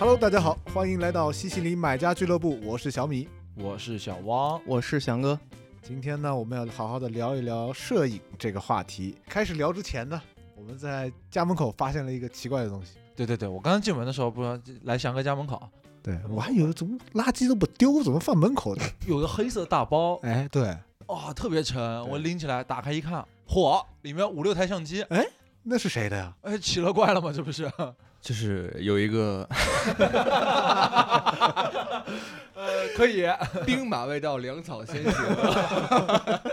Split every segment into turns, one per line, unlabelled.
Hello，大家好，欢迎来到西西里买家俱乐部，我是小米。
我是小汪，
我是翔哥。
今天呢，我们要好好的聊一聊摄影这个话题。开始聊之前呢，我们在家门口发现了一个奇怪的东西。
对对对，我刚刚进门的时候，不是来翔哥家门口，
对我还以为怎么垃圾都不丢，怎么放门口的？
有个黑色大包，
哎，对，
哇、特别沉，我拎起来打开一看，嚯，里面五六台相机，哎
那是谁的呀？
哎，奇了怪了吗？这不是？
就是有一个
呃，可以，
兵马未到，粮草先行。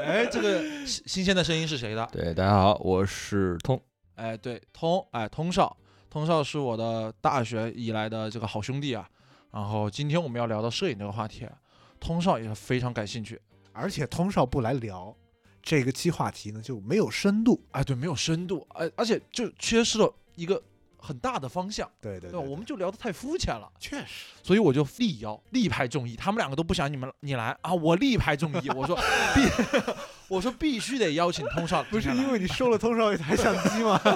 哎，这个新新鲜的声音是谁的？
对，大家好，我是通。
哎，对，通，哎，通少，通少是我的大学以来的这个好兄弟啊。然后今天我们要聊到摄影这个话题，通少也非常感兴趣。
而且通少不来聊这个期话题呢，就没有深度。
哎，对，没有深度，哎，而且就缺失了一个很大的方向，
对对
对吧？我们就聊得太肤浅了，
确实，
所以我就力邀力排众议，他们两个都不想你们你来啊，我力排众议，我说必，我说必须得邀请通少，
不是因为你收了通少一台相机吗？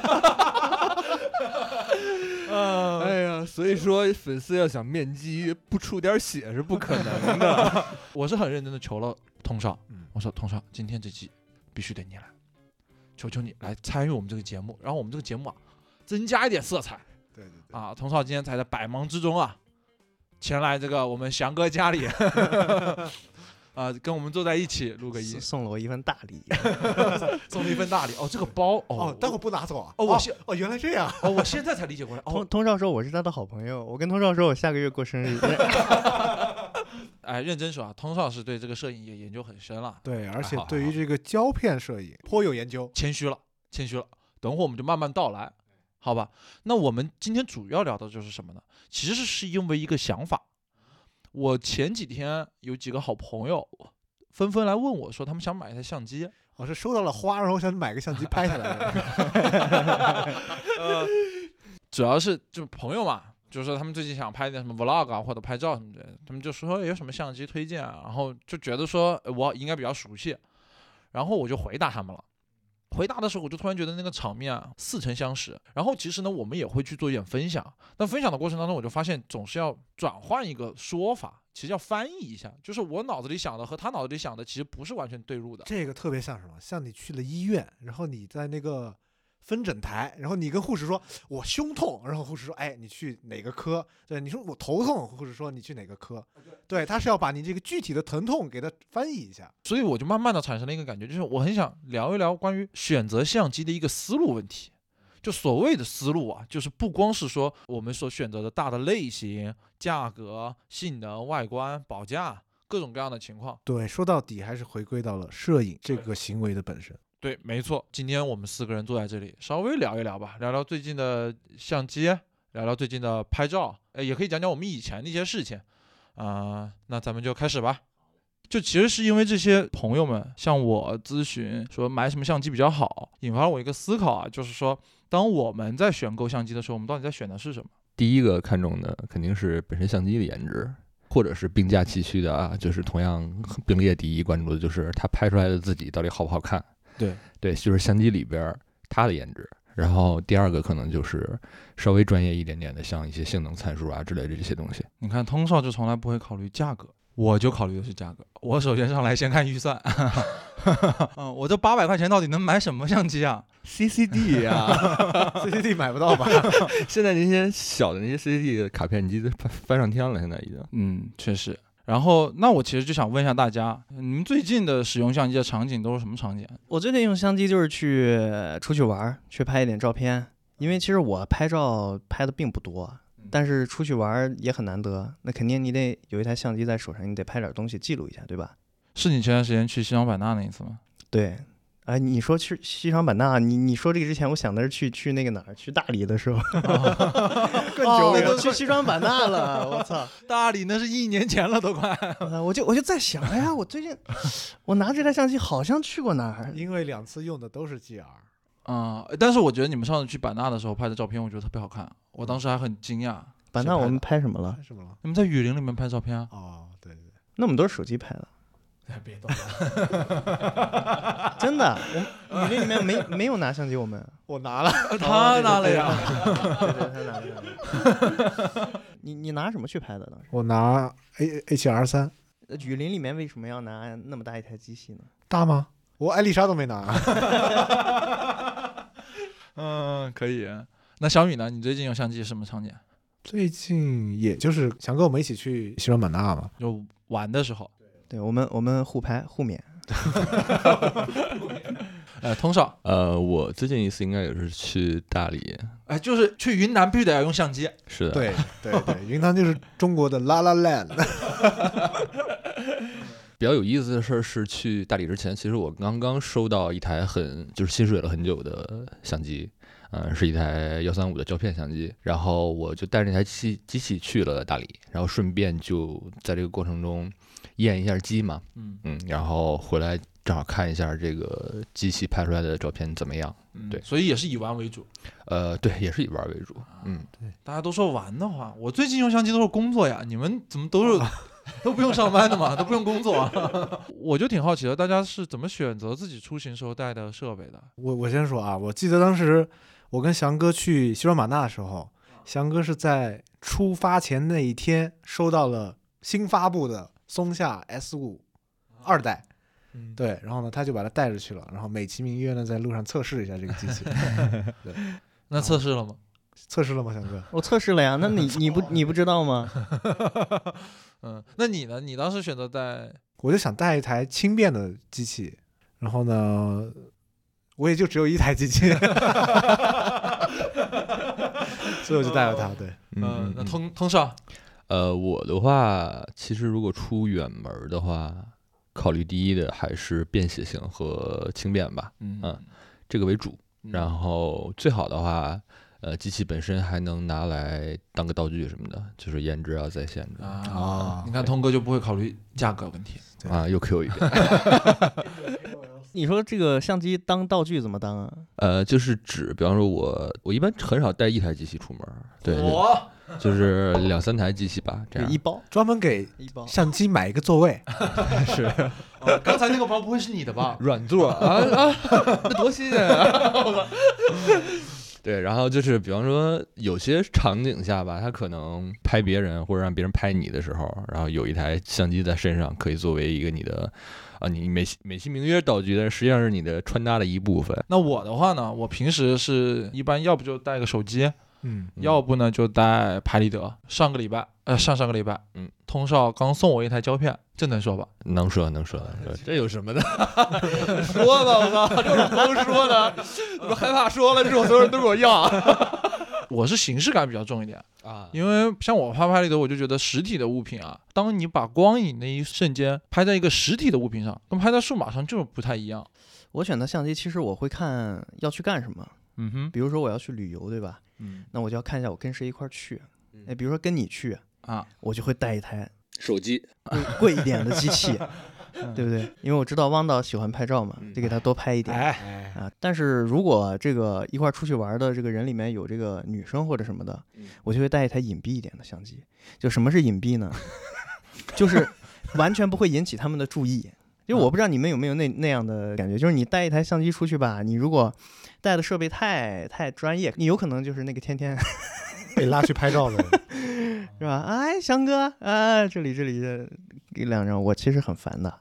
呃，
哎呀，所以说粉丝要想面基，不出点血是不可能的。
我是很认真的求了通少，
嗯。
我说通少，今天这期必须得你来，求求你来参与我们这个节目，然后我们这个节目啊增加一点色彩。
对对对，
啊，童少今天才在百忙之中啊，前来这个我们翔哥家里，啊，跟我们坐在一起录个音，
送了我一份大礼，
送了一份大礼。哦，这个包哦
哦，，待会儿不拿走啊？
哦我现
哦，原来这样。
哦，我现在才理解过来。
通
哦，
通少说我是他的好朋友，我跟通少说我下个月过生日。
哎，认真说啊，通少是对这个摄影也研究很深了，
对，而且对于这个胶片摄影颇有研究。
谦虚了，谦虚了。等会儿我们就慢慢道来，好吧？那我们今天主要聊的就是什么呢？其实是因为一个想法。我前几天有几个好朋友纷纷来问我说，他们想买一台相机，
我是收到了花，然后想买个相机拍下来。
主要是就朋友嘛，就是说他们最近想拍点什么 vlog 啊，或者拍照什么的，他们就说有什么相机推荐啊，然后就觉得说呃我应该比较熟悉，然后我就回答他们了。回答的时候，我就突然觉得那个场面啊似曾相识。然后其实呢，我们也会去做一点分享。但分享的过程当中，我就发现总是要转换一个说法，其实要翻译一下，就是我脑子里想的和他脑子里想的其实不是完全对入的。
这个特别像什么？像你去了医院，然后你在那个分诊台，然后你跟护士说“我胸痛”，然后护士说“哎，你去哪个科？”对，你说我头痛，护士说你去哪个科？对，他是要把你这个具体的疼痛给他翻译一下。
所以我就慢慢的产生了一个感觉，就是我很想聊一聊关于选择相机的一个思路问题。就所谓的思路啊，就是不光是说我们所选择的大的类型、价格、性能、外观、保价各种各样的情况。
对，说到底还是回归到了摄影这个行为的本身。
对，没错。今天我们四个人坐在这里，稍微聊一聊吧，聊聊最近的相机，聊聊最近的拍照，哎，也可以讲讲我们以前的一些事情。啊、那咱们就开始吧。就其实是因为这些朋友们向我咨询说买什么相机比较好，引发了我一个思考啊，就是说，当我们在选购相机的时候，我们到底在选的是什么？
第一个看重的肯定是本身相机的颜值，或者是并驾齐驱的啊，就是同样并列第一关注的就是它拍出来的自己到底好不好看。
对
对，就是相机里边儿它的颜值。然后第二个可能就是稍微专业一点点的，像一些性能参数啊之类的这些东西。
你看，通少就从来不会考虑价格，我就考虑的是价格。我首先上来先看预算，嗯，我这八百块钱到底能买什么相机啊
？CCD 呀、
CCD 买不到吧？
现在那些小的那些 CCD 的卡片机都翻翻上天了，现在已经。
嗯，确实。然后，那我其实就想问一下大家，你们最近的使用相机的场景都是什么场景？
我最近用相机就是去出去玩儿，去拍一点照片。因为其实我拍照拍的并不多，但是出去玩儿也很难得。那肯定你得有一台相机在手上，你得拍点东西记录一下，对吧？
是你前段时间去西双版纳那一次吗？
对。哎，你说去西双版纳，你你说这个之前，我想的是去去那个哪儿，去大理的时候，
更
哦
久远
我去西双版纳了，我操！
大理那是一年前了，都快。
呃我就我就在想，哎呀，我最近我拿这台相机好像去过哪儿，
因为两次用的都是 GR。
啊、但是我觉得你们上次去版纳的时候拍的照片，我觉得特别好看，我当时还很惊讶。
版纳我们拍什么了？
拍什么了？
你们在雨林里面拍照片啊？
哦，对对
那我们都是手机拍的。
别动了。
真的，我们雨林里面没没有拿相机，我们
我拿了，
他拿了呀。
对对，他拿了。你你拿什么去拍的当时？
我拿 A 7 R 三
呃雨林里面为什么要拿那么大一台机器呢？
大吗？我艾丽莎都没拿。
嗯，可以。那小米呢？你最近用相机什么场景？
最近也就是想跟我们一起去西双版纳嘛，
就玩的时候。
对我们我们互拍互免。
呃，通少，
呃，我最近一次应该也是去大理，
哎，就是去云南必须得要用相机。
是的，
对 对对，云南就是中国的 La La Land。
比较有意思的事儿是，去大理之前，其实我刚刚收到一台很就是心水了很久的相机，嗯、是一台幺三五的胶片相机，然后我就带着那台机机器去了大理，然后顺便就在这个过程中验一下机嘛，
嗯
嗯，然后回来正好看一下这个机器拍出来的照片怎么样，
嗯，
对
所以也是以玩为主。
呃，对，也是以玩为主，嗯，对
大家都说玩的话，我最近用相机都是工作呀，你们怎么都是 都不用上班的嘛，都不用工作啊？我就挺好奇的，大家是怎么选择自己出行时候带的设备的？
我我先说啊，我记得当时我跟翔哥去西双版纳的时候，翔哥是在出发前那一天收到了新发布的松下 S 五二代，
嗯，
对，然后呢他就把它带着去了，然后美其名曰呢在路上测试一下这个机器，对
那测试了吗？
测试了吗，翔哥？
我测试了呀，那你 你不你不知道吗？
嗯，那你呢？你当时选择带
我就想带一台轻便的机器，然后呢，我也就只有一台机器，所以我就带了它。对，
嗯，那通通少
呃，我的话，其实如果出远门儿的话，考虑第一的还是便携性和轻便吧，
嗯
嗯这个为主。然后最好的话，呃，机器本身还能拿来当个道具什么的，就是颜值啊在线的
啊
啊，
你看通哥就不会考虑价格问题。
啊，又 Q 一遍。
你说这个相机当道具怎么当啊？
呃，就是指，比方说我我一般很少带一台机器出门儿，对，对
我
就是两三台机器吧，这样
一。包
专门给
一包。
相机买一个座位，
哦刚才那个包不会是你的吧？
软座啊啊，那多新鲜啊！对，然后就是比方说有些场景下吧，他可能拍别人或者让别人拍你的时候，然后有一台相机在身上，可以作为一个你的啊，你美其美其名曰道具，但实际上是你的穿搭的一部分。
那我的话呢，我平时是一般要不就带个手机，
嗯，
嗯
要不呢就带拍立得。上个礼拜，呃，上上个礼拜，
嗯，
通少刚送我一台胶片，这能说吧？
能说能说能说，这有什么的？
说吧，我操，这是光说的，我害怕说了之后所有人都给我要。我是形式感比较重一点，
啊
因为像我拍拍立得，我就觉得实体的物品啊，当你把光影那一瞬间拍在一个实体的物品上，跟拍在数码上就是不太一样。
我选择相机，其实我会看要去干什么。
嗯哼，
比如说我要去旅游，对吧？
嗯
那我就要看一下我跟谁一块儿去
嗯。
哎，比如说跟你去，
啊，
我就会带一台
手机
贵贵一点的机器，对不对？因为我知道汪导喜欢拍照嘛，得给他多拍一点。
哎，
啊，但是如果这个一块儿出去玩的这个人里面有这个女生或者什么的
嗯，
我就会带一台隐蔽一点的相机。就什么是隐蔽呢？就是完全不会引起他们的注意。因为我不知道你们有没有那那样的感觉，就是你带一台相机出去吧，你如果带的设备太太专业，你有可能就是那个天天
被拉去拍照的，
是吧？哎，翔哥，啊，这里这里这一两张，我其实很烦的。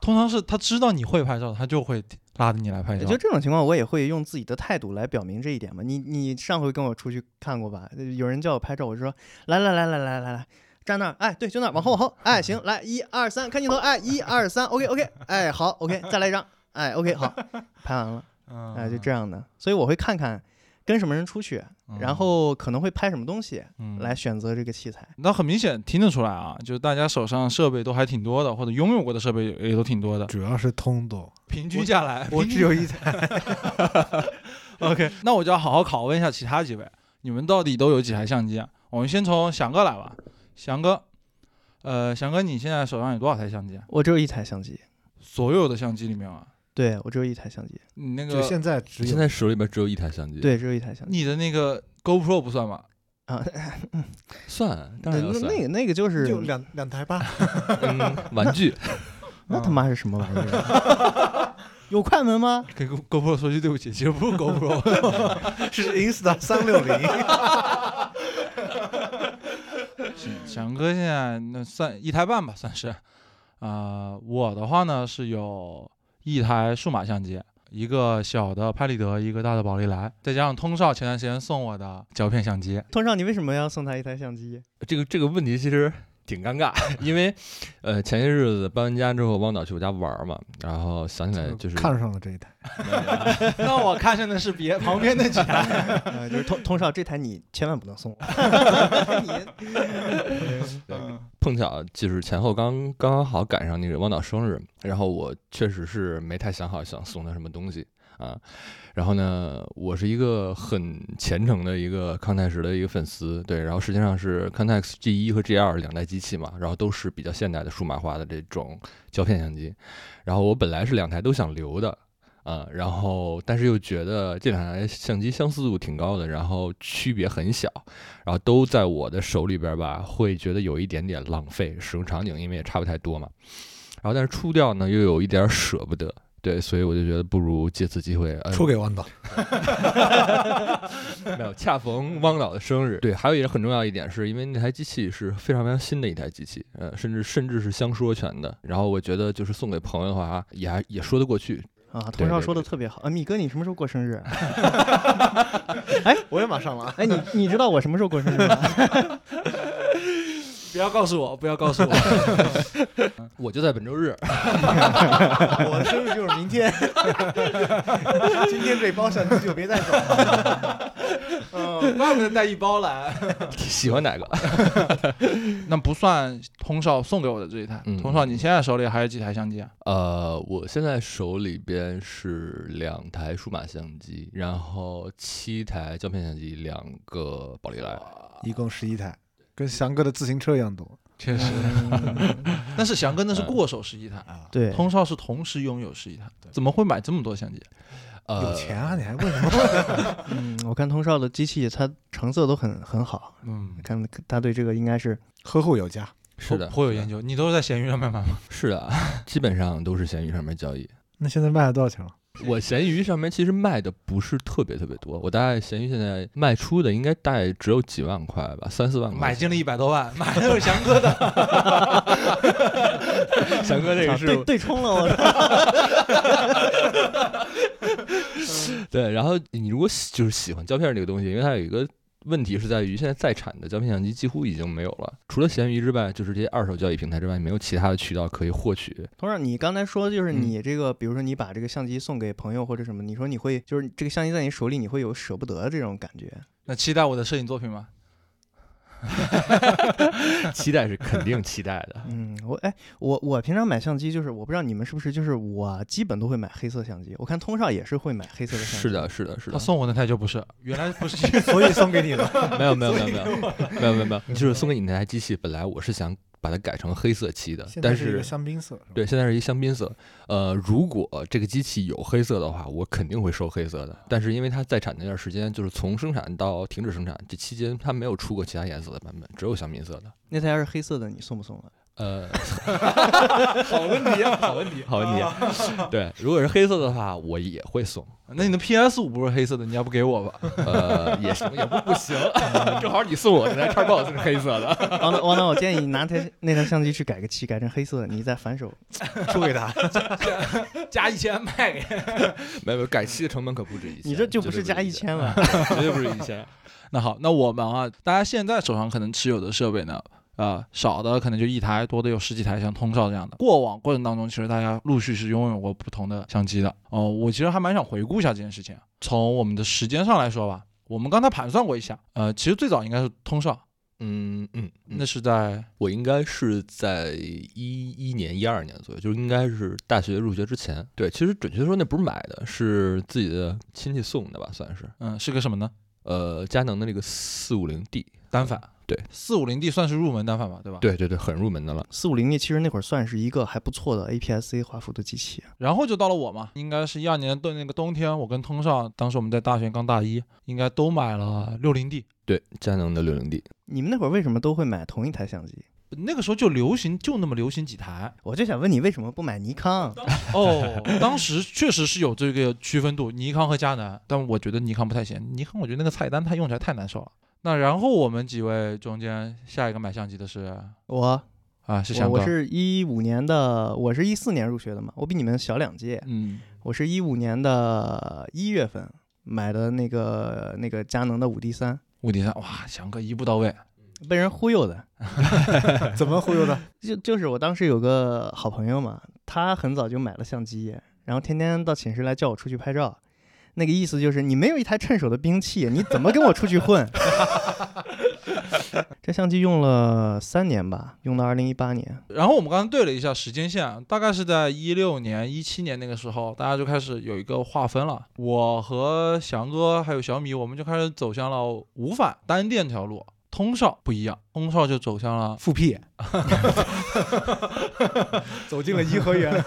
通常是他知道你会拍照，他就会拉着你来拍照。
就这种情况，我也会用自己的态度来表明这一点嘛。你你上回跟我出去看过吧？有人叫我拍照，我就说来来来来来来来，站那儿，哎，对，就那儿，往后往后，哎，行，来一二三，看镜头，哎，一二三，OK OK，哎，好，OK，再来一张，哎，OK，好，拍完了，
嗯，
哎，就这样的。所以我会看看跟什么人出去，然后可能会拍什么东西，
嗯
来选择这个器材。
那很明显听得出来啊，就是大家手上设备都还挺多的，或者拥有过的设备也也都挺多的。
主要是通多，
平均下来，
我
平均
只有一台。
OK，那我就要好好拷问一下其他几位，你们到底都有几台相机啊？我们先从翔哥来吧，翔哥，呃，翔哥，你现在手上有多少台相机啊？
我只有一台相机，
所有的相机里面啊，
对我只有一台相机，
你那个
就现在只有
现在手里边只有一台相机，，
对，只有一台相机
你的那个 GoPro 不算吗？
啊。
算，当
那
然要算，
那那个那个就是
就两两台吧，
嗯玩具，
那他妈是什么玩意儿？有快门吗？
给 Go GoPro 说句对不起，其实不是 GoPro，
是 Insta 三六零，
翔哥现在那算一台半吧，算是。啊、我的话呢是有一台数码相机，一个小的拍立得，一个大的宝丽来，再加上通少前段时间送我的胶片相机。
通少，你为什么要送他一台相机？
这个这个问题其实挺尴尬，因为呃前些日子搬完家之后，汪导去我家玩儿嘛，然后想起来就是
看上了这一台。
那我看上的是别旁边那几台。
呃，就是通通少这台你千万不能送
碰巧就是前后刚刚好赶上那个汪导生日，然后我确实是没太想好想送他什么东西啊。然后呢，我是一个很虔诚的一个康泰时的一个粉丝，对，然后实际上是 Contax G 一和 G 二两代机器嘛，然后都是比较现代的数码化的这种胶片相机。然后我本来是两台都想留的，啊，然后但是又觉得这两台相机相似度挺高的，然后区别很小，然后都在我的手里边吧，会觉得有一点点浪费使用场景，因为也差不太多嘛。然后但是出掉呢，又有一点舍不得，对，所以我就觉得不如借此机会，呃，
出给汪导，
没有，恰逢汪导的生日。对，还有一个很重要一点，是因为那台机器是非常非常新的一台机器，呃，甚至甚至是相说全的。然后我觉得就是送给朋友的话，也还也说得过去。
啊，通少说的特别好啊，米哥，你什么时候过生日？
哎我也马上了啊。
哎，你你知道我什么时候过生日吗？
不要告诉我，不要告诉我。
我就在本周日，
我的生日就是明天，今天这包相机就别带走了。
嗯，怪不得带一包来。
喜欢哪个？
那不算通少送给我的这一台。
嗯
通少，你现在手里还有几台相机啊？
呃，我现在手里边是两台数码相机，然后七台胶片相机，两个宝丽来。
一共十一台，跟翔哥的自行车一样多
确实，但是翔哥那是过手十一台，
啊。
对，
通少是同时拥有十一台，怎么会买这么多相机？
呃，
有钱啊，你还问什么？
嗯，我看通少的机器，它成色都很很好，
嗯，
看他对这个应该是
呵护有加。
是的，
颇有研究。你都是在闲鱼上面买吗？
是的，基本上都是闲鱼上面交易。
那现在卖了多少钱了？
我闲鱼上面其实卖的不是特别特别多，我大概闲鱼现在卖出的应该大概只有几万块吧，三四万块。
买进了一百多万，买的是翔哥的。
翔哥这个是
啊对对冲了我。
对，然后你如果喜就是喜欢胶片这个东西，因为它有一个问题是在于现在在产的胶片相机几乎已经没有了，除了闲鱼之外，就是这些二手交易平台之外，没有其他的渠道可以获取。
通少，你刚才说就是你这个，比如说你把这个相机送给朋友或者什么，你说你会就是这个相机在你手里，你会有舍不得的这种感觉。
那期待我的摄影作品吗？
期待是肯定期待的。
嗯，我哎，我我平常买相机就是，我不知道你们是不是，就是我基本都会买黑色相机。我看通少也是会买黑色的相机。
是的，是的，是的。
他送我那台就不是，原来不是。
所以送给你了。
没有，没有，没有，没有，没有，没有，没有。就是送给你那台机器，本来我是想把它改成黑色漆的，但是
现在是一个香槟色。
对，现在是一香槟色。呃，如果这个机器有黑色的话，我肯定会收黑色的。但是因为它在产那段时间，就是从生产到停止生产这期间，它没有出过其他颜色的版本，只有香槟色的。
那台要是黑色的，你送不送了？
呃 好问题，好问题，好问题。对，如果是黑色的话，我也会送。
那你的 PS 五不是黑色的，你要不给我吧？
呃，也行，也不不行，正好你送我那台 Xbox 是黑色的。
王导，王导，我建议你拿台那台相机去改个漆，改成黑色的，你再反手。
出给他。
加一千卖给。
没有，没有改漆的成本可不止一千，
你这就不是加一
千，
千了。
绝对不是一千。
那好，那我们啊，大家现在手上可能持有的设备呢，呃，少的可能就一台，多的有十几台，像通少这样的。过往过程当中，其实大家陆续是拥有过不同的相机的。哦、我其实还蛮想回顾一下这件事情。从我们的时间上来说吧，我们刚才盘算过一下，呃，其实最早应该是通少，
嗯嗯，嗯
那是在
我应该是在一一年、一二年左右，就是应该是大学入学之前。对，其实准确说那不是买的，是自己的亲戚送的吧，算是。
嗯是个什么呢？
呃，佳能的那个四五零 D，
单反。
对，
四五零 D 算是入门单反吧，对吧？。
对对对，很入门的了。
四五零 D 其实那会儿算是一个还不错的 APS-C 画幅的机器。
然后就到了我嘛，应该是一二年的那个冬天，我跟通少，当时我们在大学刚大一，应该都买了六零 D。
对，佳能的六零 D，
你们那会儿为什么都会买同一台相机？
那个时候就流行，就那么流行几台。
我就想问你为什么不买尼康？
哦，当时确实是有这个区分度，尼康和佳能，但我觉得尼康不太行，尼康我觉得那个菜单它用起来太难受了。那然后我们几位中间下一个买相机的是
我
啊，是翔哥，
我我是一五年的，我是一四年入学的嘛，我比你们小两届。
嗯，
我是一五年的一月份买的那个那个佳能的五 D 三，
五 D 三，哇，翔哥一步到位，
被人忽悠的。
怎么忽悠的？
就就是我当时有个好朋友嘛，他很早就买了相机，然后天天到寝室来叫我出去拍照。那个意思就是你没有一台趁手的兵器，你怎么跟我出去混？这相机用了三年吧，用到二零一八年。
然后我们刚刚对了一下时间线，大概是在一六年、一七年那个时候，大家就开始有一个划分了。我和翔哥还有小米，我们就开始走向了无反单电条路。通少不一样，通少就走向了
复辟 走进了颐和园。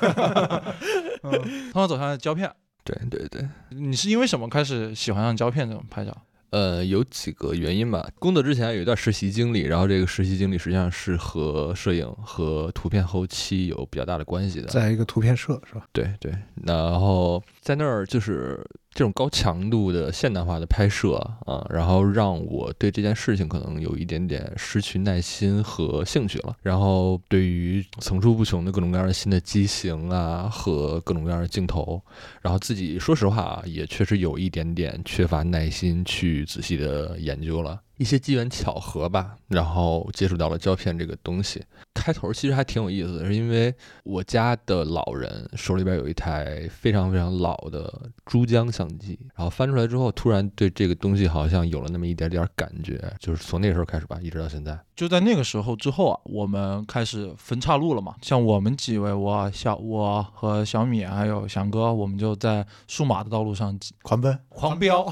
通少走向了胶片。
对对对，
你是因为什么开始喜欢上胶片这种拍照？
呃，有几个原因吧。工作之前有一段实习经历，然后这个实习经历实际上是和摄影和图片后期有比较大的关系的。
在一个图片社是吧？
对对，然后在那儿就是这种高强度的现代化的拍摄啊，然后让我对这件事情可能有一点点失去耐心和兴趣了。然后对于层出不穷的各种各样的新的机型啊和各种各样的镜头，然后自己说实话啊，也确实有一点点缺乏耐心去仔细的研究了。一些机缘巧合吧，然后接触到了胶片这个东西。开头其实还挺有意思的，是因为我家的老人手里边有一台非常非常老的珠江相机，然后翻出来之后，突然对这个东西好像有了那么一点点感觉，就是从那时候开始吧，一直到现在。
就在那个时候之后啊，我们开始分岔路了嘛。像我们几位，我小我和小米还有翔哥，我们就在数码的道路上
狂奔
狂飙。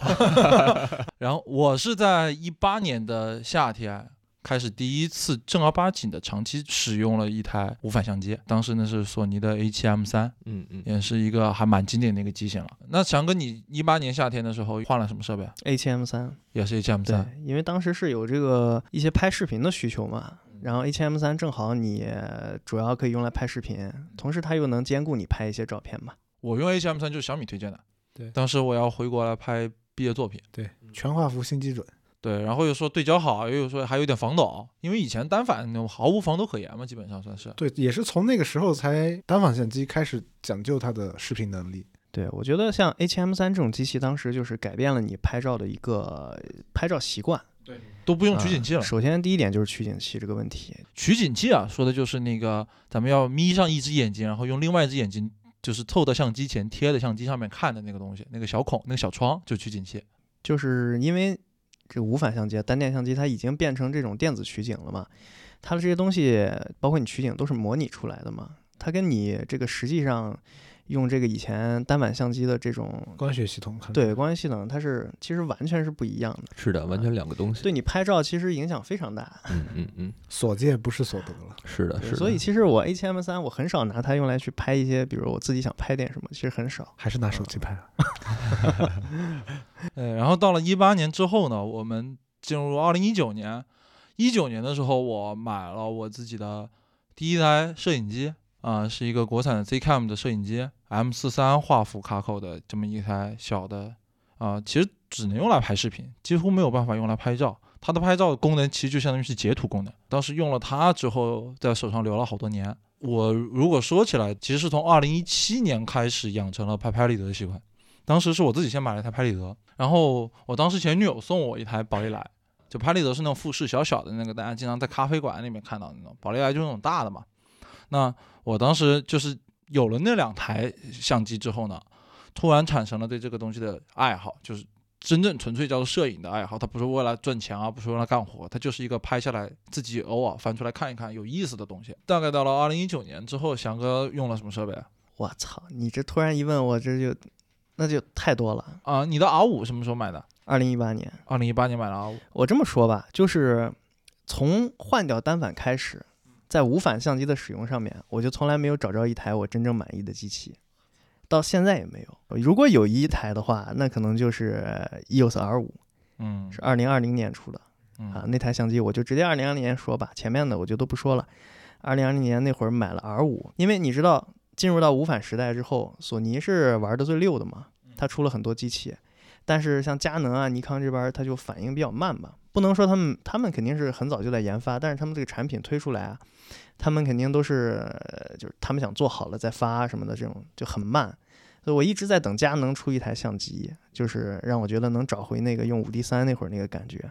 然后我是在一八年的夏天开始第一次正儿八经的长期使用了一台无反相机，当时呢是索尼的 A7M 三，
嗯嗯，
也是一个还蛮经典的一个机型了。那翔哥，你一八年夏天的时候换了什么设备
？A7M 三，
也是 A7M
对
三。，
因为当时是有这个一些拍视频的需求嘛，然后 A7M 三正好你主要可以用来拍视频，同时它又能兼顾你拍一些照片嘛。
我用 A7M 三就是小米推荐的。
对
当时我要回国来拍毕业作品。
对，全画幅新基准。
对，然后又说对焦好，又有说还有点防抖，因为以前单反那种毫无防抖可言嘛，基本上算是。
对，也是从那个时候才单反相机开始讲究它的视频能力。
对，我觉得像 A7M 三这种机器，当时就是改变了你拍照的一个拍照习惯。
对都不用取景器了。
啊首先第一点就是取景器这个问题，
取景器啊，说的就是那个咱们要眯上一只眼睛，然后用另外一只眼睛就是凑到相机前贴在相机上面看的那个东西，那个小孔、那个小窗就取景器。
就是因为这无反相机、单电相机它已经变成这种电子取景了嘛，它的这些东西，包括你取景都是模拟出来的嘛，它跟你这个实际上用这个以前单反相机的这种
光学系统看
对光学系统，它是其实完全是不一样的，
是的，完全两个东西。
对你拍照其实影响非常大。
嗯嗯嗯，
所见不是所得了。
是的，是的。
所以其实我 A7M 三我很少拿它用来去拍一些，比如我自己想拍点什么，其实很少。
还是拿手机拍啊？
呃，然后到了一八年之后呢，我们进入二零一九年。一九年的时候，我买了我自己的第一台摄影机啊、是一个国产的 Zcam 的摄影机，M 四三画幅卡口的这么一台小的啊、其实只能用来拍视频，几乎没有办法用来拍照。它的拍照功能其实就相当于是截图功能。当时用了它之后，在手上留了好多年。我如果说起来，其实是从二零一七年开始养成了拍拍立得的习惯。当时是我自己先买了一台拍立得，然后我当时前女友送我一台宝丽来，就拍立得是那种富士小小的那个，大家经常在咖啡馆里面看到那种，宝丽来就是那种大的嘛。那我当时就是有了那两台相机之后呢，突然产生了对这个东西的爱好，就是真正纯粹叫做摄影的爱好。它不是为了赚钱啊，不是为了干活，它就是一个拍下来自己偶尔翻出来看一看有意思的东西。大概到了二零一九年之后，翔哥用了什么设备啊？
我操！你这突然一问我，这就那就太多了。
啊，你的 R 五什么时候买的？
二零一八年，
二零一八年买的 R 五。
我这么说吧，就是从换掉单反开始，在无反相机的使用上面，我就从来没有找着一台我真正满意的机器，到现在也没有。如果有一台的话，那可能就是 EOS R 五，
嗯，
是二零二零年出的。啊，
嗯
那台相机我就直接二零二零年说吧，前面的我就都不说了。二零二零年那会儿买了 R 五，因为你知道进入到无反时代之后，索尼是玩的最溜的嘛，它出了很多机器，但是像佳能啊、尼康这边儿它就反应比较慢吧。不能说他们他们肯定是很早就在研发，但是他们这个产品推出来啊，他们肯定都是呃就是他们想做好了再发什么的，这种就很慢。所以我一直在等佳能出一台相机，就是让我觉得能找回那个用五 D 三那会儿那个感觉。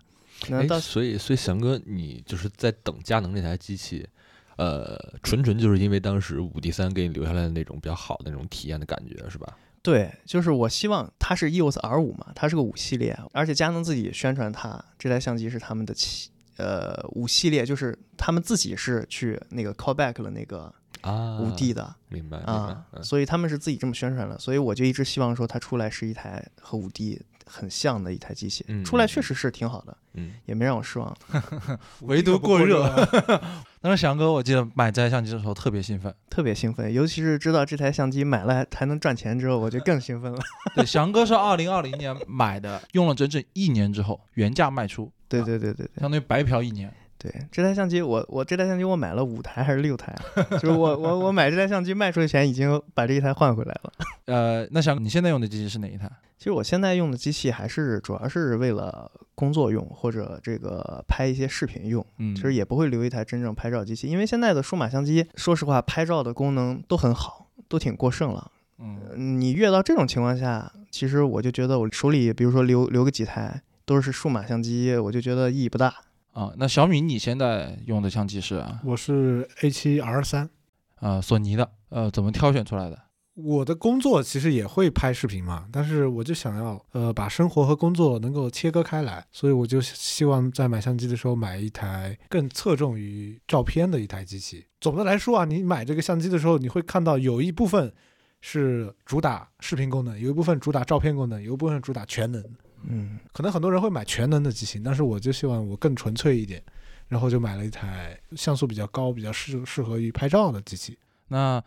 那
哎，
到
所以所以翔哥，你就是在等佳能那台机器，呃，纯纯就是因为当时五 D 三给你留下来的那种比较好的那种体验的感觉，是吧？
对，就是我希望它是 EOS R 五嘛，它是个五系列，而且佳能自己宣传它这台相机是他们的七呃五系列，就是他们自己是去那个 callback 了那个
啊，
五 D 的
明白明白
啊，，
嗯。
所以他们是自己这么宣传的，所以我就一直希望说它出来是一台和五 D 很像的一台机器，
嗯
出来确实是挺好的，
嗯，
也没让我失望。
唯独过热。当时翔哥我记得买这台相机的时候特别兴奋，
特别兴奋，尤其是知道这台相机买了还还能赚钱之后，我就更兴奋了。
对，翔哥是二零二零年买的，用了整整一年之后原价卖出，
对对对对对。
相当于白嫖一年。
对，这台相机我我这台相机我买了五台还是六台，就是我我我买这台相机卖出去钱已经把这一台换回来了。
呃，那翔哥你现在用的机器是哪一台？
其实我现在用的机器还是主要是为了工作用或者这个拍一些视频用，
嗯，
其实也不会留一台真正拍照机器，因为现在的数码相机，说实话拍照的功能都很好，都挺过剩了。
嗯
呃你越到这种情况下，其实我就觉得我手里比如说留留个几台都是数码相机，我就觉得意义不大。
啊，那小米你现在用的相机是啊、
我是 A 7 R 三，
啊索尼的，呃，怎么挑选出来的？
我的工作其实也会拍视频嘛，但是我就想要呃把生活和工作能够切割开来，所以我就希望在买相机的时候买一台更侧重于照片的一台机器。总的来说啊，你买这个相机的时候，你会看到有一部分是主打视频功能，有一部分主打照片功能，有一部分主打全能。
嗯，
可能很多人会买全能的机型，但是我就希望我更纯粹一点，然后就买了一台像素比较高、比较适适合于拍照的机器。
那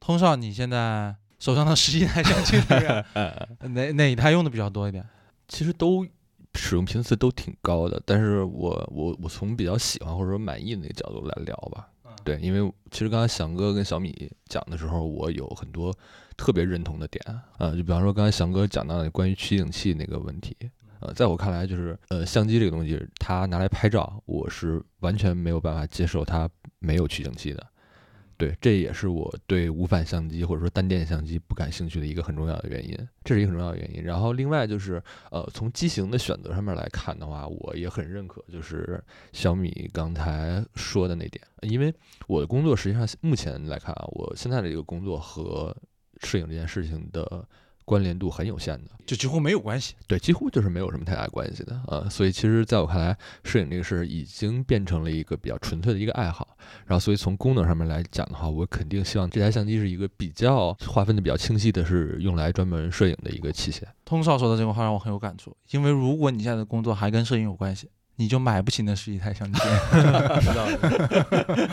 通少你现在手上的十一台相机里面，哪哪一台用的比较多一点？
其实都使用频次都挺高的，但是我我我从比较喜欢或者说满意的那个角度来聊吧。对，因为其实刚才翔哥跟小米讲的时候，我有很多特别认同的点啊、就比方说刚才翔哥讲到的关于取景器那个问题，呃，在我看来就是呃相机这个东西，它拿来拍照，我是完全没有办法接受它没有取景器的。对，这也是我对无反相机或者说单电相机不感兴趣的一个很重要的原因，这是一个很重要的原因。然后另外就是，呃，从机型的选择上面来看的话，我也很认可，就是小米刚才说的那点，因为我的工作实际上目前来看啊，我现在的一个工作和摄影这件事情的关联度很有限的，
就几乎没有关系。
对，几乎就是没有什么太大关系的啊、所以其实在我看来，摄影这个事儿已经变成了一个比较纯粹的一个爱好。然后，所以从功能上面来讲的话，我肯定希望这台相机是一个比较划分的比较清晰的，是用来专门摄影的一个器械。
通少说的这个话让我很有感触，因为如果你现在的工作还跟摄影有关系，你就买不起那十几台相机。
知道的。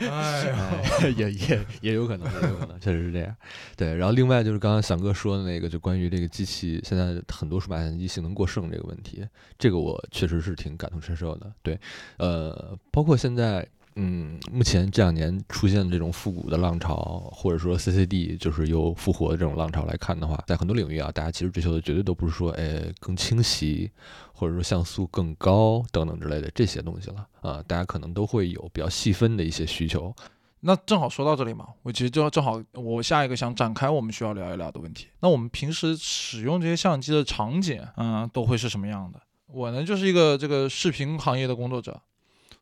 哎
哎 也也也有可能，也有可能，确实是这样。对，然后另外就是刚刚翔哥说的那个，就关于这个机器现在很多数码相机性能过剩这个问题，这个我确实是挺感同身受的。对，呃，包括现在。嗯，目前这两年出现的这种复古的浪潮，或者说 CCD 就是又复活的这种浪潮来看的话，在很多领域啊，大家其实追求的绝对都不是说，哎，更清晰，或者说像素更高等等之类的这些东西了啊，大家可能都会有比较细分的一些需求。
那正好说到这里嘛，我其实就正好我下一个想展开我们需要聊一聊的问题。那我们平时使用这些相机的场景，嗯，都会是什么样的？我呢就是一个这个视频行业的工作者，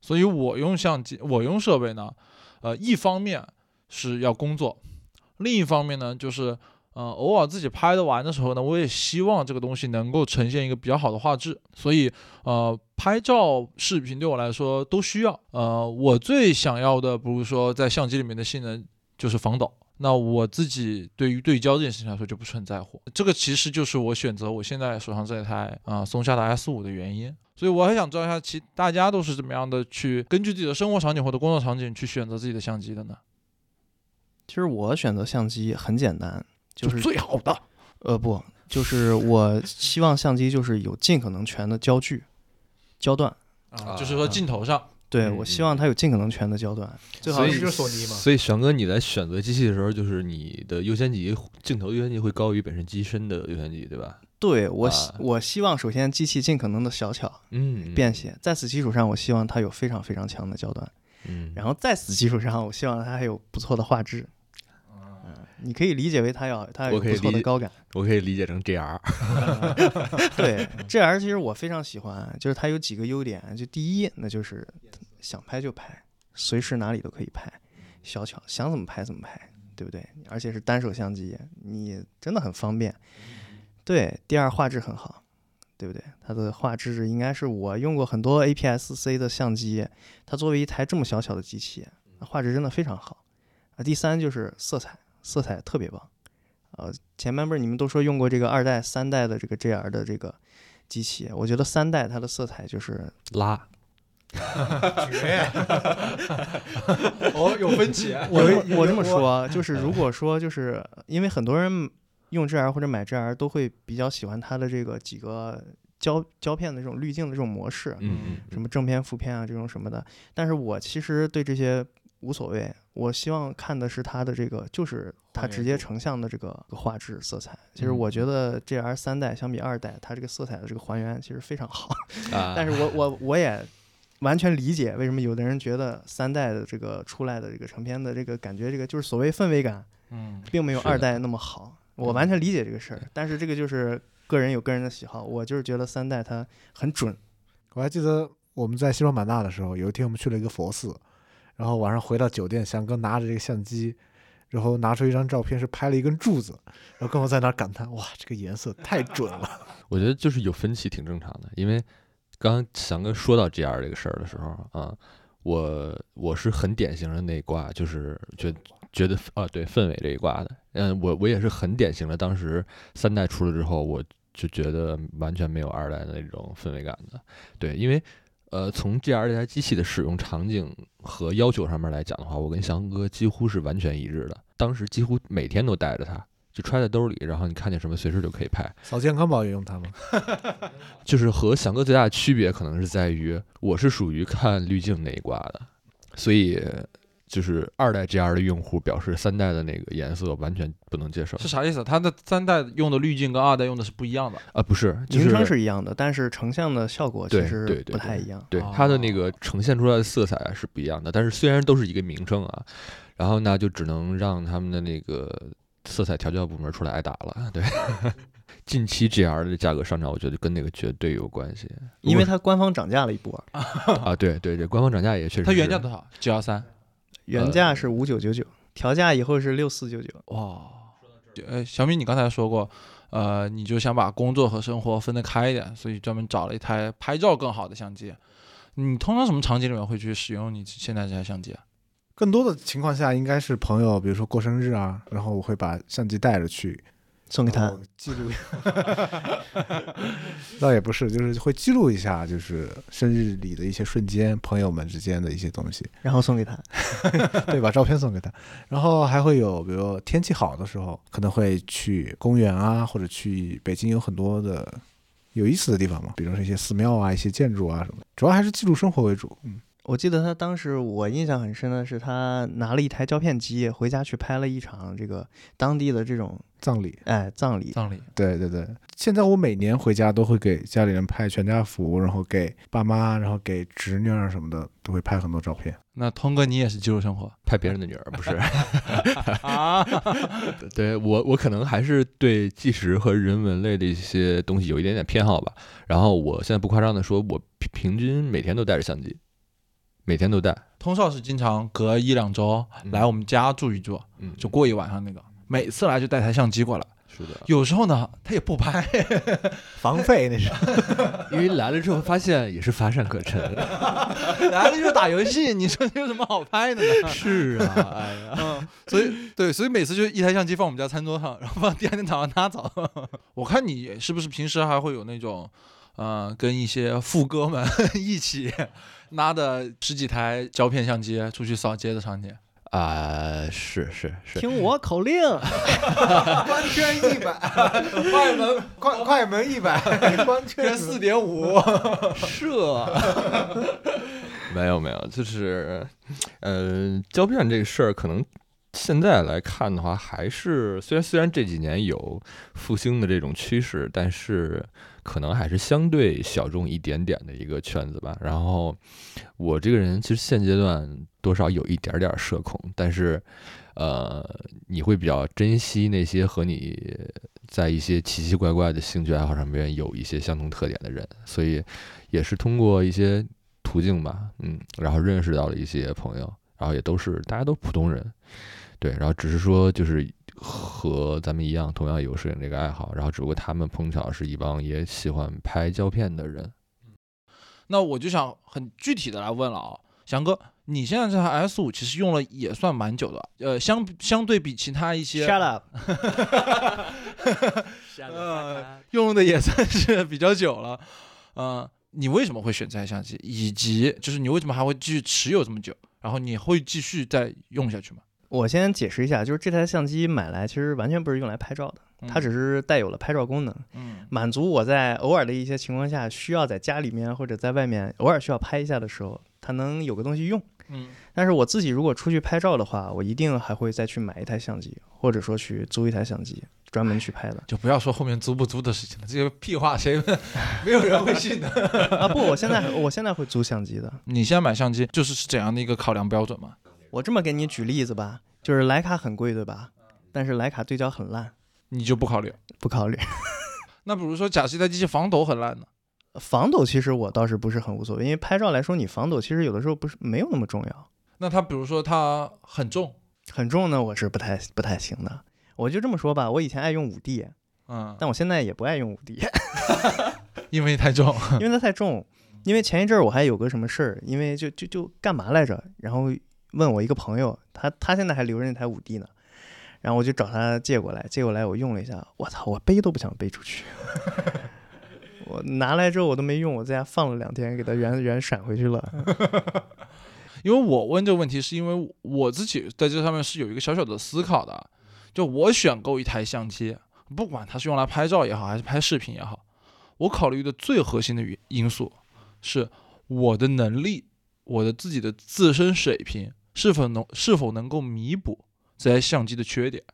所以我用相机，我用设备呢，呃，一方面是要工作，另一方面呢就是。呃，偶尔自己拍的完的时候呢，我也希望这个东西能够呈现一个比较好的画质，所以呃，拍照、视频对我来说都需要。呃，我最想要的，不是说在相机里面的性能，就是防抖。那我自己对于对焦这件事情来说就不是很在乎，这个其实就是我选择我现在手上这台啊、松下的 S 五的原因。所以我还想知道一下，其大家都是怎么样的去根据自己的生活场景或者工作场景去选择自己的相机的呢？
其实我选择相机很简单，就是
最好的。
呃不，就是我希望相机就是有尽可能全的焦距、焦段。
啊，就是说镜头上，
对
嗯
我希望它有尽可能全的焦段，最好
所以
是
就是索尼嘛。
所以翔哥，你在选择机器的时候，就是你的优先级镜头优先级会高于本身机身的优先级，对吧？
对我希
啊
我希望首先机器尽可能的小巧
嗯，
便携，在此基础上，我希望它有非常非常强的焦段，
嗯，
然后在此基础上，我希望它还有不错的画质。嗯，你可以理解为它要它要有不错
我可以理解
的高感。
我可以理解成 GR，
对，GR 其实我非常喜欢，就是它有几个优点。就第一，那就是想拍就拍，随时哪里都可以拍，小巧，想怎么拍怎么拍，对不对？而且是单手相机，你真的很方便。对，第二画质很好，对不对？它的画质应该是我用过很多 APS-C 的相机，它作为一台这么小巧的机器，画质真的非常好。啊，第三就是色彩，色彩特别棒。呃，前面不是你们都说用过这个二代、三代的这个 JR 的这个机器，我觉得三代它的色彩就是
拉，
绝，
哦，有分歧，
我我这么说啊，就是如果说就是因为很多人用 GR 或者买 GR 都会比较喜欢它的这个几个胶胶片的这种滤镜的这种模式，
嗯嗯，
什么正片、负片啊这种什么的。但是我其实对这些无所谓，我希望看的是它的这个就是它直接成像的这个画质色彩。其实我觉得 GR 三代相比二代，它这个色彩的这个还原其实非常好。
啊，
但是我我我也完全理解为什么有的人觉得三代的这个出来的这个成片的这个感觉，这个就是所谓氛围感，
嗯，
并没有二代那么好。我完全理解这个事儿，但是这个就是个人有个人的喜好，我就是觉得三代它很准。
我还记得我们在西双版纳的时候，有一天我们去了一个佛寺，然后晚上回到酒店，翔哥拿着这个相机，然后拿出一张照片，是拍了一根柱子，然后跟我在那儿感叹：哇，这个颜色太准了。
我觉得就是有分歧挺正常的，因为刚刚翔哥说到 GR 这个事儿的时候啊，我我是很典型的那一挂，就是觉觉得啊对氛围这一挂的，嗯，我我也是很典型的，当时三代出了之后，我就觉得完全没有二代的那种氛围感的，对，因为。呃，从 GR 这台机器的使用场景和要求上面来讲的话，我跟翔哥几乎是完全一致的。当时几乎每天都带着它，就揣在兜里，然后你看见什么随时就可以拍。
扫健康宝也用它吗？
就是和翔哥最大的区别可能是在于，我是属于看滤镜那一挂的，所以就是二代 GR 的用户表示三代的那个颜色完全不能接受
是啥意思？它的三代用的滤镜跟二代用的是不一样的。
啊，不是，就
名称
是
是一样的，但是成像的效果其实
对对对
不太一样。
对它的那个
哦
呈现出来的色彩啊是不一样的，但是虽然都是一个名称啊，然后呢就只能让他们的那个色彩调教部门出来挨打了。对，近期 GR 的价格上涨，我觉得跟那个绝对有关系。
因为它官方涨价了一波，
啊，对对对，官方涨价也确实
它原价多少？G 幺三。
原价是五九九九，调价以后是六四九九。
哇，呃，小米，你刚才说过，呃，你就想把工作和生活分得开一点，所以专门找了一台拍照更好的相机。你通常什么场景里面会去使用你现在这台相机啊？
更多的情况下应该是朋友，比如说过生日啊，然后我会把相机带着去，
送给他
记录。倒也不是，就是会记录一下，就是生日里的一些瞬间，朋友们之间的一些东西，
然后送给他。
对，把照片送给他。然后还会有，比如天气好的时候，可能会去公园啊，或者去北京有很多的有意思的地方嘛，比如说一些寺庙啊、一些建筑啊什么的，主要还是记录生活为主。嗯，
我记得他当时我印象很深的是，他拿了一台胶片机回家去拍了一场这个当地的这种
葬礼，
哎葬礼。
葬礼。
对对对。现在我每年回家都会给家里人拍全家福，然后给爸妈，然后给侄女儿什么的，都会拍很多照片。
那通哥，你也是记录生活
拍别人的女儿，不是？
啊？
对我，我可能还是对纪实和人文类的一些东西有一点点偏好吧。然后我现在不夸张的说，我平平均每天都带着相机，每天都带。
通少是经常隔一两周
嗯
来我们家住一住，
嗯，
就过一晚上那个。每次来就带台相机过来，
是的，
有时候呢他也不拍，
房费那是。
因为来了之后发现也是乏善可陈。
来了就打游戏，你说有什么好拍的呢？
是啊，哎呀，
嗯，所以对，所以每次就一台相机放我们家餐桌上，然后放第二天早上拿走。我看你是不是平时还会有那种，呃，跟一些副哥们一起拿的十几台胶片相机出去扫街的场景？
啊、是是是，
听我口令，
官圈一百，快门快快门一百，官圈四点五。
射，
没有没有，就是，呃，胶片这个事儿，可能现在来看的话，还是虽然虽然这几年有复兴的这种趋势，但是可能还是相对小众一点点的一个圈子吧。然后我这个人其实现阶段多少有一点点社恐，但是呃，你会比较珍惜那些和你在一些奇奇怪怪的兴趣爱好上面有一些相同特点的人，所以也是通过一些途径吧，嗯，然后认识到了一些朋友，然后也都是大家都普通人，对，然后只是说就是和咱们一样，同样有摄影这个爱好，然后只不过他们碰巧是一帮也喜欢拍胶片的人，
那我就想很具体的来问了啊，翔哥，你现在这台 S 五其实用了也算蛮久的，呃，相相对比其他一些
shut up，
呃用的也算是比较久了，呃，你为什么会选这台相机？以及就是你为什么还会继续持有这么久？然后你会继续再用下去吗？
我先解释一下，就是这台相机买来其实完全不是用来拍照的，它只是带有了拍照功能，
嗯
满足我在偶尔的一些情况下需要在家里面或者在外面偶尔需要拍一下的时候，它能有个东西用。
嗯
但是我自己如果出去拍照的话，我一定还会再去买一台相机，或者说去租一台相机，专门去拍的。
就不要说后面租不租的事情了，这个屁话谁 没有人会信的。
啊不，我现在我现在会租相机的。
你现在买相机就是是怎样的一个考量标准吗？
我这么给你举例子吧，就是徕卡很贵，对吧？但是徕卡对焦很烂，
你就不考虑？
不考虑。
那比如说，假设一台机器防抖很烂呢？
防抖其实我倒是不是很无所谓，因为拍照来说，你防抖其实有的时候不是没有那么重要。
那它比如说它很重，
很重呢，我是不太不太行的。我就这么说吧，我以前爱用五 D，
嗯，
但我现在也不爱用五 D，
因为太重。
因为它太重。因为前一阵儿我还有个什么事儿，因为就就就干嘛来着？然后问我一个朋友，他他现在还留着那台五 D 呢，然后我就找他借过来，借过来我用了一下，我操，我背都不想背出去。我拿来之后我都没用，我在家放了两天，给它原 原闪回去了。
因为我问这个问题，是因为我自己在这上面是有一个小小的思考的，就我选购一台相机，不管它是用来拍照也好，还是拍视频也好，我考虑的最核心的因因素是我的能力，我的自己的自身水平是否能是否能够弥补这台相机的缺点。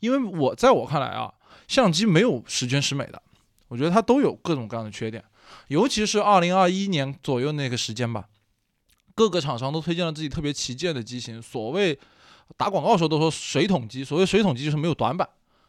因为我在我看来啊，相机没有十全十美的，我觉得它都有各种各样的缺点，尤其是二零二一年左右那个时间吧。各个厂商都推荐了自己特别旗舰的机型，所谓打广告的时候都说水桶机，所谓水桶机就是没有短板，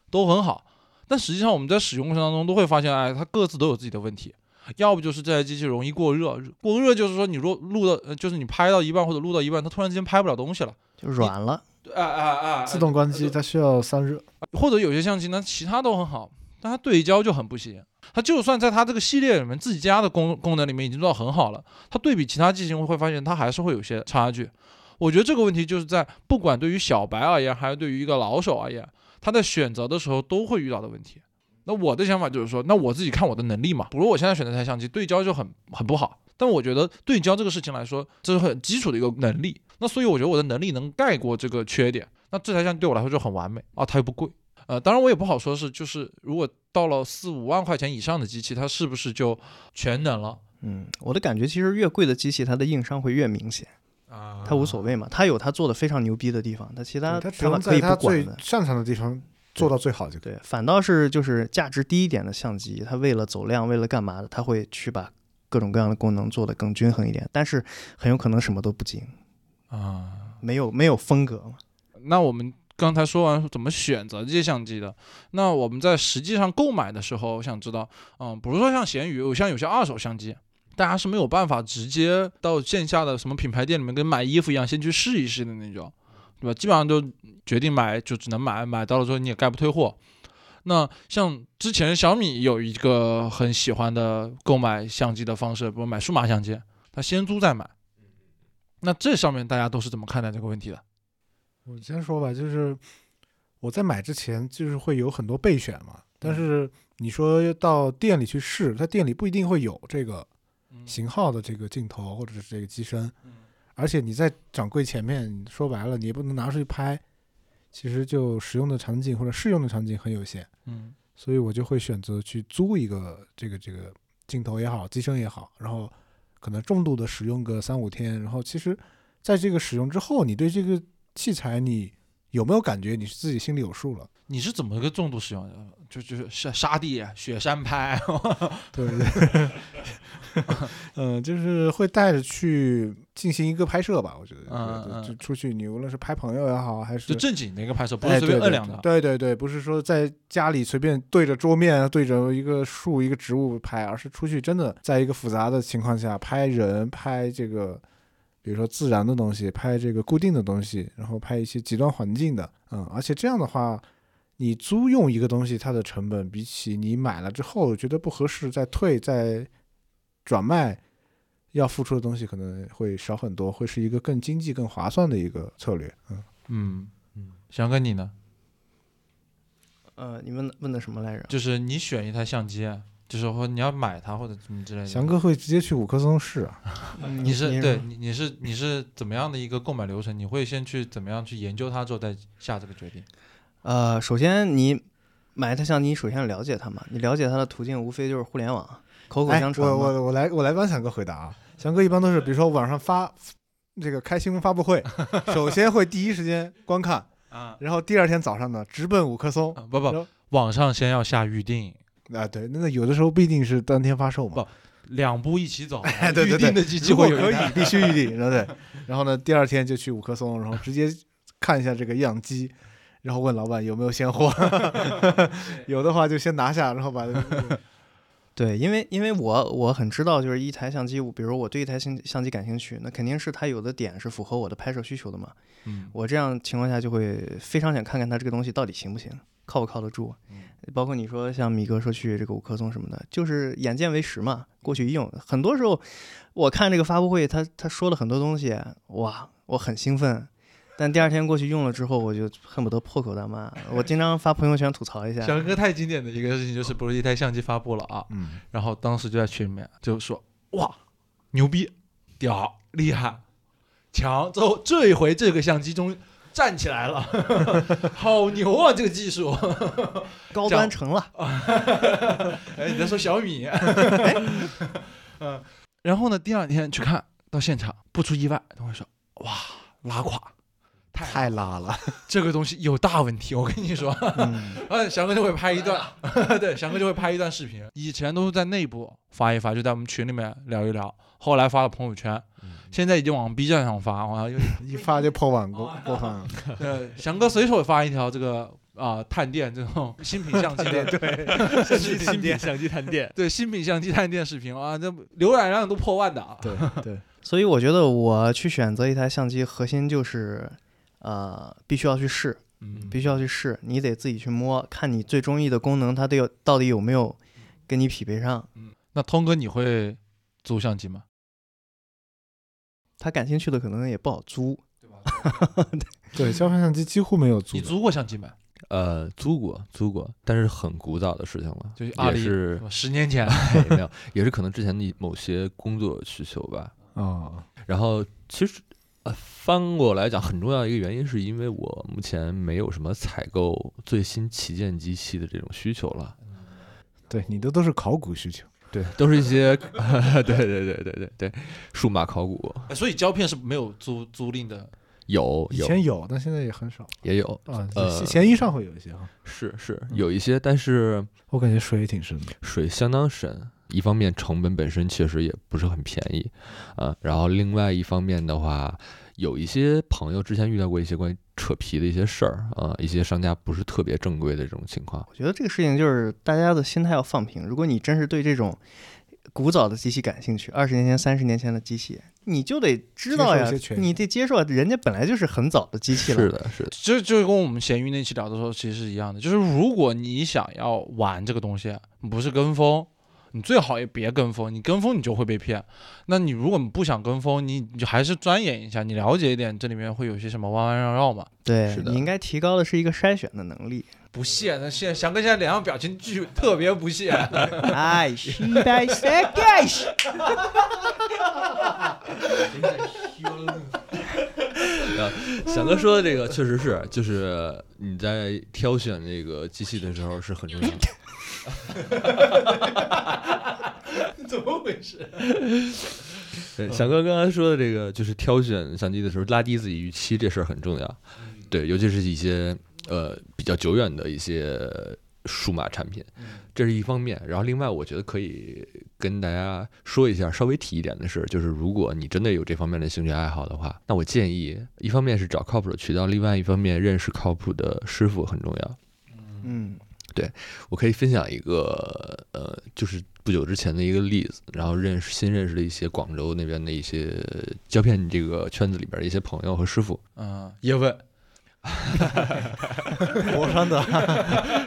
都很好。但实际上我们在使用过程当中都会发现，哎，它各自都有自己的问题。要不就是这台机器容易过热，过热就是说你若录到，呃就是你拍到一半或者录到一半，它突然之间拍不了东西了，
就软了，
啊啊啊！
自动关机，它需要散热。
或者有些相机呢，其他都很好，但它对焦就很不行。它就算在它这个系列里面自己家的功功能里面已经做到很好了，它对比其他机型会发现它还是会有些差距。我觉得这个问题就是在不管对于小白而言，还是对于一个老手而言，他在选择的时候都会遇到的问题。那我的想法就是说，那我自己看我的能力嘛。比如我现在选这台相机，对焦就很很不好，但我觉得对焦这个事情来说，这是很基础的一个能力。那所以我觉得我的能力能盖过这个缺点。那这台相机对我来说就很完美啊，它又不贵。呃，当然我也不好说是就是如果到了四五万块钱以上的机器，它是不是就全能了
嗯，我的感觉其实越贵的机器，它的硬伤会越明显，
啊
它无所谓嘛，它有它做的非常牛逼的地方，它其他
它
可以
能在它
不管的。
擅长的地方做到最好就可以。
对，反倒是就是价值低一点的相机，它为了走量，为了干嘛的，它会去把各种各样的功能做得更均衡一点，但是很有可能什么都不精，
啊。
没有没有风格嘛。
那我们刚才说完怎么选择这些相机的，那我们在实际上购买的时候，我想知道，嗯，比如说像闲鱼，有像有些二手相机，大家是没有办法直接到线下的什么品牌店里面跟买衣服一样，先去试一试的那种，对吧？基本上都决定买就只能买，买到了之后你也概不退货。那像之前小米有一个很喜欢的购买相机的方式，比如买数码相机，他先租再买。那这上面大家都是怎么看待这个问题的？
我先说吧，就是我在买之前就是会有很多备选嘛，但是你说到店里去试，它店里不一定会有这个型号的这个镜头或者是这个机身，而且你在掌柜前面，说白了你也不能拿出去拍，其实就使用的场景或者试用的场景很有限，
嗯。
所以我就会选择去租一个这个这个镜头也好，机身也好，然后可能重度的使用个三五天，然后其实在这个使用之后，你对这个器材你有没有感觉，你是自己心里有数了。
你是怎么个重度使用的？就就是沙沙地、雪山拍，
对对对，嗯，就是会带着去进行一个拍摄吧，我觉得，
嗯嗯
就就出去，你无论是拍朋友也好，还是
就正经的一个拍摄，不
哎
是随便摁两的。
对对对，不是说在家里随便对着桌面、对着一个树、一个植物拍，而是出去真的在一个复杂的情况下拍人、拍这个，比如说自然的东西，拍这个固定的东西，然后拍一些极端环境的，嗯，而且这样的话。你租用一个东西，它的成本比起你买了之后觉得不合适再退再转卖，要付出的东西可能会少很多，会是一个更经济、更划算的一个策略。嗯，
嗯
嗯，
翔哥你呢？
呃，你问问的什么来着？
就是你选一台相机，就是或你要买它或者什么之类的。
翔哥会直接去五棵松试啊。
嗯
你是对你你是你是怎么样的一个购买流程？你会先去怎么样去研究它之后再下这个决定？
呃，首先你买一台相机，你首先要了解它嘛。你了解它的途径，无非就是互联网，口口
哎，
相传嘛。
我我我来我来帮翔哥回答啊。翔哥一般都是比如说网上发这个开新闻发布会，首先会第一时间观看，
啊
然后第二天早上呢直奔五棵松。
不不，网上先要下预定，
啊，对，那有的时候不一定是当天发售嘛
不。两步一起走，
哎对对对
预定的机会
可以，必须预定，对不对？然后呢，第二天就去五棵松，然后直接看一下这个样机，然后问老板有没有现货，有的话就先拿下，然后把
对，因为因为我我很知道，就是一台相机，我比如我对一台相相机感兴趣，那肯定是它有的点是符合我的拍摄需求的嘛。
嗯
我这样情况下就会非常想看看它这个东西到底行不行，靠不靠得住。
嗯
包括你说像米哥说去这个五棵松什么的，就是眼见为实嘛，过去一用。很多时候我看这个发布会，他他说了很多东西，哇，我很兴奋。但第二天过去用了之后，我就恨不得破口大骂。我经常发朋友圈吐槽一下。
小哥太经典的一个事情就是，不是一台相机发布了啊，
嗯，
然后当时就在群里面就说哇牛逼屌厉害强，之后这一回这个相机终于站起来了，好牛啊这个技术！
高端成了，
哎，你在说小米？嗯，然后呢，第二天去看到现场，不出意外，他会说哇拉垮，太
太拉了，
这个东西有大问题，我跟你说。
嗯，
嗯，翔哥就会拍一段，对，翔哥就会拍一段视频。以前都是在内部发一发，就在我们群里面聊一聊，后来发了朋友圈，现在已经往 B 站上发。哇，有
一发就破万过播放了。
呃，翔哥随手发一条这个啊、探店这种 新品相机的，对
新品相机探店，
对新品相机探店视频啊，这浏览量都破万的啊。
对对，
所以我觉得我去选择一台相机，核心就是，呃，必须要去试，
嗯
必须要去试，你得自己去摸，看你最中意的功能，它得有到底有没有跟你匹配上。
嗯那通哥，你会租相机吗？
他感兴趣的可能也不好租，
对，胶片相机几乎没有租。
你租过相机没？
呃，租过租过，但是很古早的事情了，
就是阿里
也是
十年前。
哎没有，也是可能之前的某些工作需求吧。
哦，
然后其实呃，翻过来讲，很重要一个原因是因为我目前没有什么采购最新旗舰机器的这种需求了。
对你的都是考古需求。
对，都是一些，对对对对对对，数码考古
哎所以胶片是没有租租赁的。
有以
前有，但现在也很少
也有，
啊。
呃
闲闲鱼上会有一些哈，
是是有一些，但是
我感觉水也挺深的。
水相当深。一方面成本本身确实也不是很便宜，啊，然后另外一方面的话，有一些朋友之前遇到过一些关于扯皮的一些事儿啊，一些商家不是特别正规的这种情况。
我觉得这个事情就是大家的心态要放平。如果你真是对这种古早的机器感兴趣，二十年前、三十年前的机器，你就得知道呀你得接受，人家本来就是很早的机器了。
是的，是的，
就就跟我们闲鱼那期聊的时候其实是一样的，就是如果你想要玩这个东西，不是跟风，你最好也别跟风，你跟风你就会被骗。那你如果你不想跟风，你你还是钻研一下，你了解一点这里面会有些什么弯弯绕绕嘛。
对
是的
你应该提高的是一个筛选的能力。
不屑。那现在翔哥现在脸上表情巨特别不屑。
哎，期待赛盖西。
翔哥说的这个确实是，就是你在挑选这个机器的时候是很重要的。
怎么回事？
对，翔哥刚刚说的这个，就是挑选相机的时候拉低自己预期，这事儿很重要。对，尤其是一些呃比较久远的一些数码产品，这是一方面。然后另外，我觉得可以跟大家说一下稍微提一点的是，就是如果你真的有这方面的兴趣爱好的话，那我建议一方面是找靠谱的渠道，另外一方面认识靠谱的师傅很重要。
嗯，
我可以分享一个呃，就是不久之前的一个例子，然后认识新认识的一些广州那边的一些胶片这个圈子里边的一些朋友和师傅。
嗯，叶问，
我上的。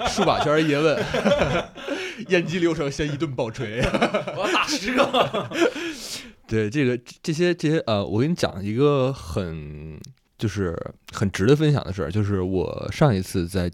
数码圈叶问，演技流程先一顿暴锤。
我要打十个。
对这个这些这些呃，我跟你讲一个很就是很值得分享的事儿，就是我上一次在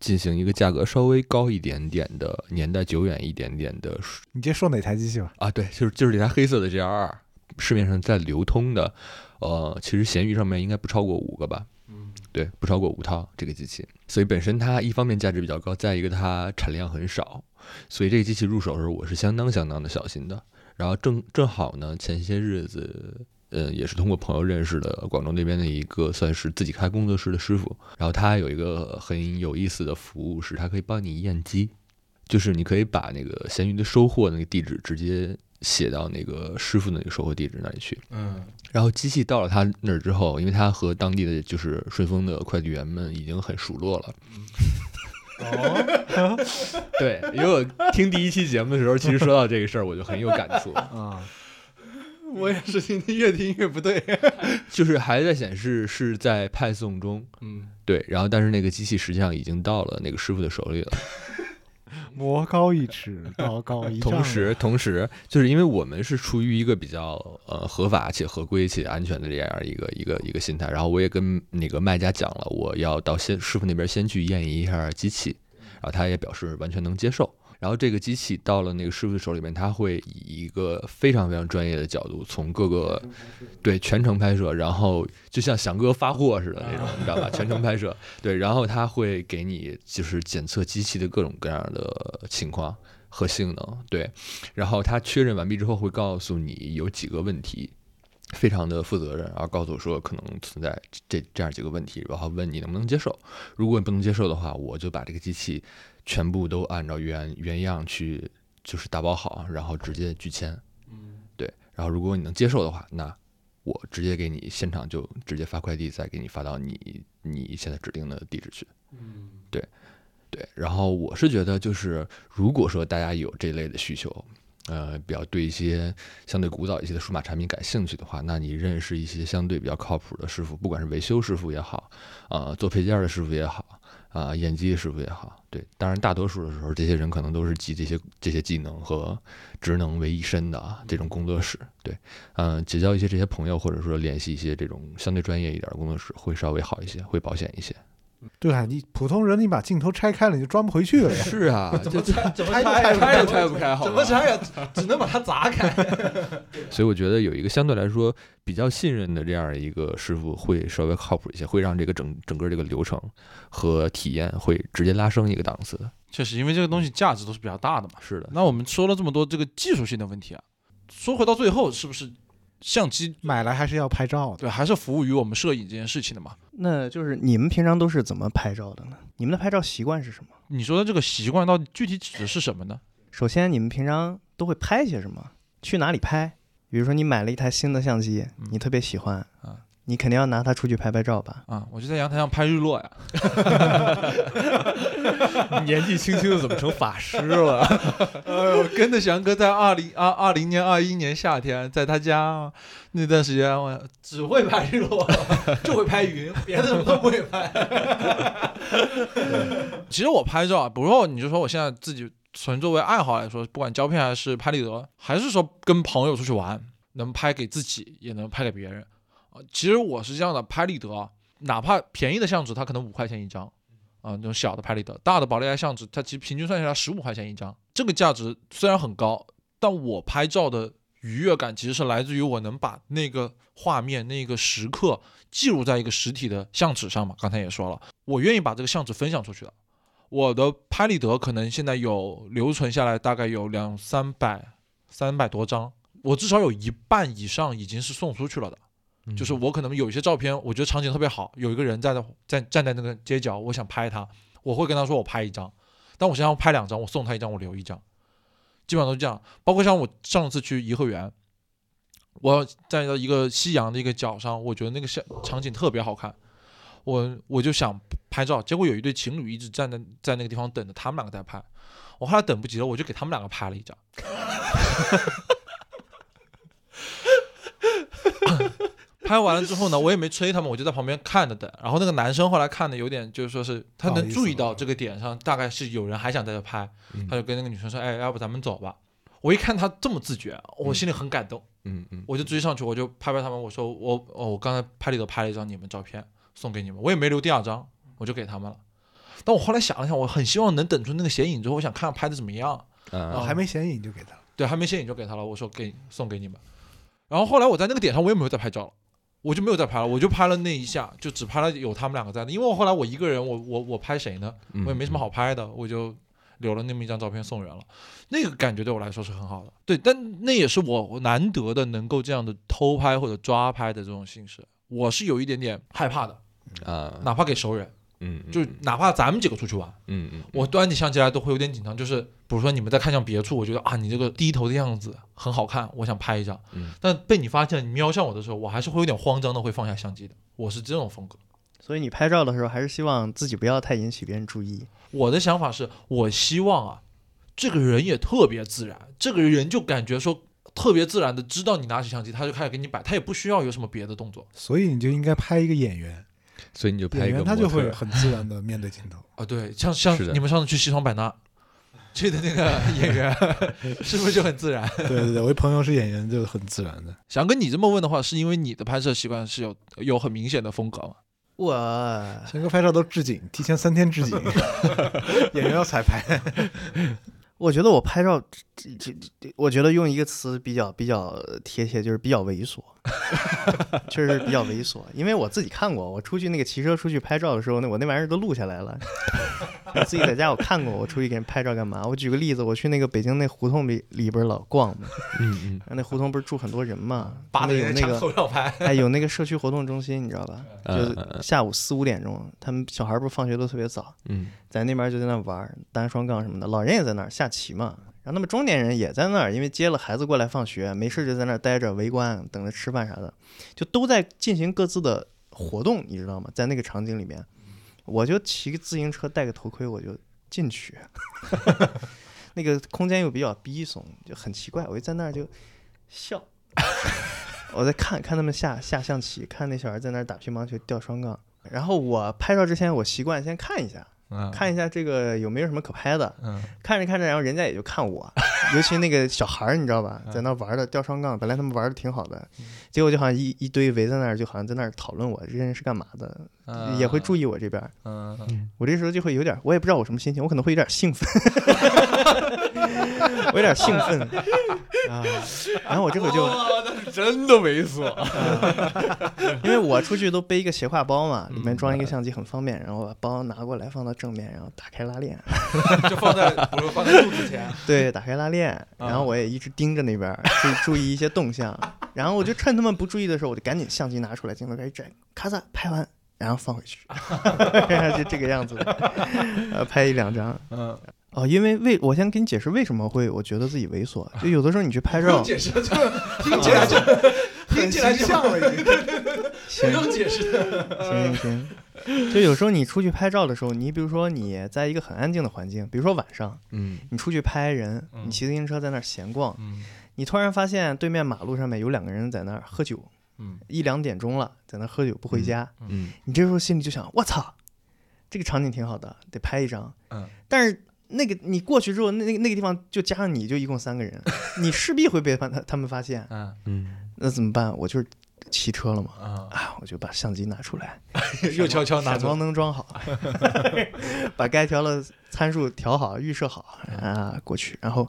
进行一个价格稍微高一点点的、年代久远一点点的
你直接说哪台机器吧。
啊，对，就是就是这台黑色的 GR 二，市面上在流通的，呃，其实闲鱼上面应该不超过五个吧，
嗯，
对，不超过五套这个机器，所以本身它一方面价值比较高，再一个它产量很少，所以这个机器入手的时候我是相当相当的小心的。然后正正好呢，前些日子，呃，也是通过朋友认识的广州那边的一个算是自己开工作室的师傅，然后他有一个很有意思的服务，是他可以帮你验机，就是你可以把那个闲鱼的收货那个地址直接写到那个师傅的那个收货地址那里去，
嗯，
然后机器到了他那儿之后，因为他和当地的就是顺丰的快递员们已经很熟络了。
哦，
对，因为我听第一期节目的时候，其实说到这个事儿，我就很有感触，
啊，
我也是听越听越不对。
就是还在显示是在派送中，
嗯，
对，然后但是那个机器实际上已经到了那个师傅的手里了。
魔高一尺，道高一丈。
同时，同时，就是因为我们是出于一个比较呃合法且合规且安全的这样一个一个一个心态，然后我也跟那个卖家讲了，我要到先师傅那边先去验一下机器，然后他也表示完全能接受。然后这个机器到了那个师傅的手里面，他会以一个非常非常专业的角度，从各个对全程拍摄，然后就像翔哥发货似的那种，你知道吧？全程拍摄，对，然后他会给你就是检测机器的各种各样的情况和性能，对，然后他确认完毕之后会告诉你有几个问题。非常的负责任，然后告诉我说可能存在这这样几个问题，然后问你能不能接受。如果你不能接受的话，我就把这个机器全部都按照原原样去就是打包好，然后直接拒签。
嗯，
对，然后如果你能接受的话，那我直接给你现场就直接发快递，再给你发到你你现在指定的地址去。
嗯，
对，对然后我是觉得就是如果说大家有这类的需求。呃，比较对一些相对古早一些的数码产品感兴趣的话，那你认识一些相对比较靠谱的师傅，不管是维修师傅也好，啊、做配件的师傅也好，啊、演技师傅也好，对，当然大多数的时候，这些人可能都是集这些这些技能和职能为一身的啊，这种工作室，对，嗯、结交一些这些朋友，或者说联系一些这种相对专业一点的工作室，会稍微好一些，会保险一些。
对啊，你普通人你把镜头拆开了，你就装不回去了呀。
是啊，
怎么拆？怎么
拆都
拆？
拆不
开都拆不开好吧
怎么拆也？只能把它砸开。
所以我觉得有一个相对来说比较信任的这样一个师傅会稍微靠谱一些，会让这个整整个这个流程和体验会直接拉升一个档次。
确实，因为这个东西价值都是比较大的嘛。
是的，
那我们说了这么多这个技术性的问题啊，说回到最后，是不是相机
买来还是要拍照的。
对还是服务于我们摄影这件事情的嘛？
那就是你们平常都是怎么拍照的呢？你们的拍照习惯是什么？
你说的这个习惯到底具体指的是什么呢？
首先，你们平常都会拍些什么？去哪里拍？比如说，你买了一台新的相机，
嗯
你特别喜欢，
啊
你肯定要拿它出去拍拍照吧？
啊，我就在阳台上拍日落呀。
年纪轻轻的怎么成法师了？
哎呦，跟着翔哥在二零二二零年、二一年夏天，在他家那段时间，我只会拍日落，就会拍云，别的什么都不会拍。其实我拍照啊，不过你就说我现在自己纯作为爱好来说，不管胶片还是拍立得，还是说跟朋友出去玩，能拍给自己，也能拍给别人。啊，其实我是这样的，拍立得，哪怕便宜的相纸，它可能五块钱一张，啊，那种小的拍立得，大的宝丽来相纸，它其实平均算下来十五块钱一张，这个价值虽然很高，但我拍照的愉悦感其实是来自于我能把那个画面、那个时刻记录在一个实体的相纸上嘛。刚才也说了，我愿意把这个相纸分享出去的。我的拍立得可能现在有留存下来，大概有两三百、三百多张，我至少有一半以上已经是送出去了的。就是我可能有一些照片，我觉得场景特别好，有一个人在在站在那个街角，我想拍他，我会跟他说我拍一张，但我想要拍两张，我送他一张，我留一张，基本上都是这样。包括像我上次去颐和园，我在一个夕阳的一个角上，我觉得那个像场景特别好看，我我就想拍照，结果有一对情侣一直站在在那个地方等着，他们两个在拍，我后来等不及了，我就给他们两个拍了一张。拍完了之后呢，我也没催他们，我就在旁边看着等。然后那个男生后来看的有点，就是说是他能注意到这个点上，大概是有人还想在这拍，
嗯
他就跟那个女生说：“哎，要不咱们走吧？”我一看他这么自觉，我心里很感动，
嗯嗯，
我就追上去，我就拍拍他们，我说：“我哦，我刚才拍里头拍了一张你们照片送给你们，我也没留第二张，我就给他们了。”但我后来想了想，我很希望能等出那个显影之后，我想看看拍的怎么样。
啊
哦，还没显影就给他了。
对，还没显影就给他了，我说给送给你们。然后后来我在那个点上我也没有再拍照了，我就没有再拍了，我就拍了那一下，就只拍了有他们两个在的，因为我后来我一个人，我我我拍谁呢？
嗯。
我也没什么好拍的，我就留了那么一张照片送人了。那个感觉对我来说是很好的，对，但那也是我难得的能够这样的偷拍或者抓拍的这种形式，我是有一点点害怕的，
啊，
哪怕给熟人，
嗯，
就哪怕咱们几个出去玩，
嗯嗯，
我端起相机来都会有点紧张，就是比如说你们在看向别处，我觉得啊你这个低头的样子很好看，我想拍一张，
嗯。
但被你发现你瞄向我的时候，我还是会有点慌张的，会放下相机的，我是这种风格。
所以你拍照的时候，还是希望自己不要太引起别人注意。
我的想法是，我希望啊，这个人也特别自然，这个人就感觉说特别自然的知道你拿起相机，他就开始给你摆，他也不需要有什么别的动作。
所以你就应该拍一个演员，
所以你就拍一个
员他就会很自然的面对镜头。
啊。对，像像你们上次去西双版纳 去的那个演员，是不是就很自然？
对对对，我一朋友是演员，就很自然的。
想跟你这么问的话，是因为你的拍摄习惯是有有很明显的风格吗？
我
轩哥拍照都置景，提前三天置景，演员要彩排。
我觉得我拍照，这这这，我觉得用一个词比较比较贴切，就是比较猥琐，确实比较猥琐。因为我自己看过，我出去那个骑车出去拍照的时候，那我那玩意儿都录下来了。我自己在家我看过，我出去给人拍照干嘛？我举个例子，我去那个北京那胡同里里边老逛嘛，
嗯嗯
那胡同不是住很多人嘛，
扒
有那个哎有那个社区活动中心，你知道吧？就下午四五点钟，他们小孩不是放学都特别早，
嗯
在那边就在那玩单双杠什么的，老人也在那儿下棋嘛。然后那么中年人也在那儿，因为接了孩子过来放学，没事就在那儿待着围观，等着吃饭啥的，就都在进行各自的活动，你知道吗？在那个场景里面，我就骑个自行车，戴个头盔，我就进去。那个空间又比较逼怂，就很奇怪，我就在那儿就笑。我在看看他们下下象棋，看那小孩在那儿打乒乓球、吊双杠。然后我拍照之前，我习惯先看一下，
嗯。
看一下这个有没有什么可拍的。
嗯。
看着看着，然后人家也就看我，尤其那个小孩儿，你知道吧，
嗯。
在那玩的吊双杠，本来他们玩的挺好的，结果就好像一一堆围在那儿，就好像在那儿讨论我这人是干嘛的，也会注意我这边。
嗯，
我这时候就会有点，我也不知道我什么心情，我可能会有点兴奋，我有点兴奋啊。然后我这会就，
真的猥琐。
因为我出去都背一个斜挎包嘛，里面装一个相机很方便，然后把包拿过来放到正面，然后打开拉链，
就放在，放在肚子前。
对，打开拉链，然后我也一直盯着那边儿，注意注意一些动向，然后我就趁他们不注意的时候，我就赶紧相机拿出来，镜头开始摘，咔嚓拍完，然后放回去，就这个样子的，呃，拍一两张。
嗯，
哦，因为为我先给你解释为什么会我觉得自己猥琐，就有的时候你去拍照，
解释，就听起来就 听起来就
像了已经。
不用解释。
行行行，就有时候你出去拍照的时候，你比如说你在一个很安静的环境，比如说晚上，
嗯
你出去拍人，
嗯
你骑自行车在那儿闲逛，
嗯
你突然发现对面马路上面有两个人在那儿喝酒，
嗯
一两点钟了，在那儿喝酒不回家，
嗯
你这时候心里就想，我操，这个场景挺好的，得拍一张。
嗯，
但是那个你过去之后，那那个那个地方就加上你就一共三个人，你势必会被他他他们发现，
嗯
嗯
那怎么办？我就是骑车了嘛，
啊，
啊，我就把相机拿出来，
又悄悄拿走
闪光。灯装好，把该调的参数调好，预设好啊，过去，然后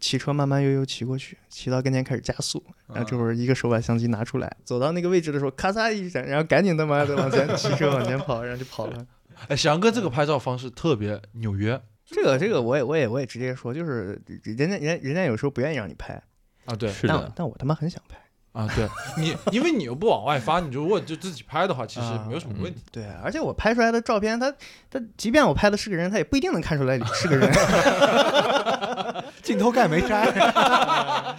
骑车慢慢悠悠骑过去，骑到跟前开始加速，然后这会儿一个手把相机拿出来，走到那个位置的时候，咔嚓一闪，然后赶紧他妈的往前骑车往前跑，然后就跑了。
哎，翔哥这个拍照方式特别纽约
这个这个我也我也我也直接说，就是人家人家人家有时候不愿意让你拍，
啊，对。
但
是的，
但我他妈很想拍。
啊，对你，因为你又不往外发，你如果就自己拍的话，其实
啊
没有什么问题。
对，而且我拍出来的照片，他他即便我拍的是个人，他也不一定能看出来你是个人。
镜头盖没摘，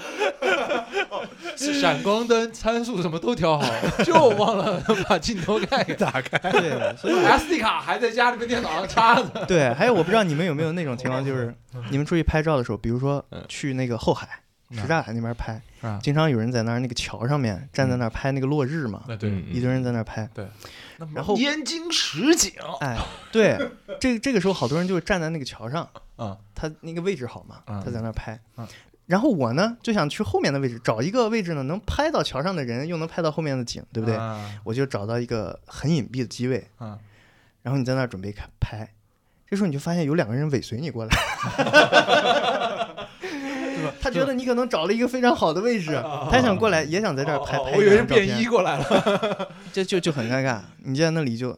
闪光灯参数什么都调好，就忘了把镜头盖给打开。
对，所以
SD 卡还在家里面电脑上插着。
对，还有我不知道你们有没有那种情况，就是你们出去拍照的时候，比如说
嗯
去那个后海、什刹海那边拍，
啊，
经常有人在那儿那个桥上面站在那儿拍那个落日嘛，
那对，
嗯
一堆人在那儿拍。对。然后
燕京实景。
哎，对，这这个时候好多人就站在那个桥上，
啊，
他那个位置好嘛，
嗯。
他在那儿拍
嗯。
然后我呢就想去后面的位置，找一个位置呢能拍到桥上的人，又能拍到后面的景，对不对？
啊。
我就找到一个很隐蔽的机位，
啊
然后你在那儿准备开拍，这时候你就发现有两个人尾随你过来？他觉得你可能找了一个非常好的位置，他想过来，也想在这儿拍拍
哦我以为是便衣过来了。
这 就就很尴尬。你在那里就，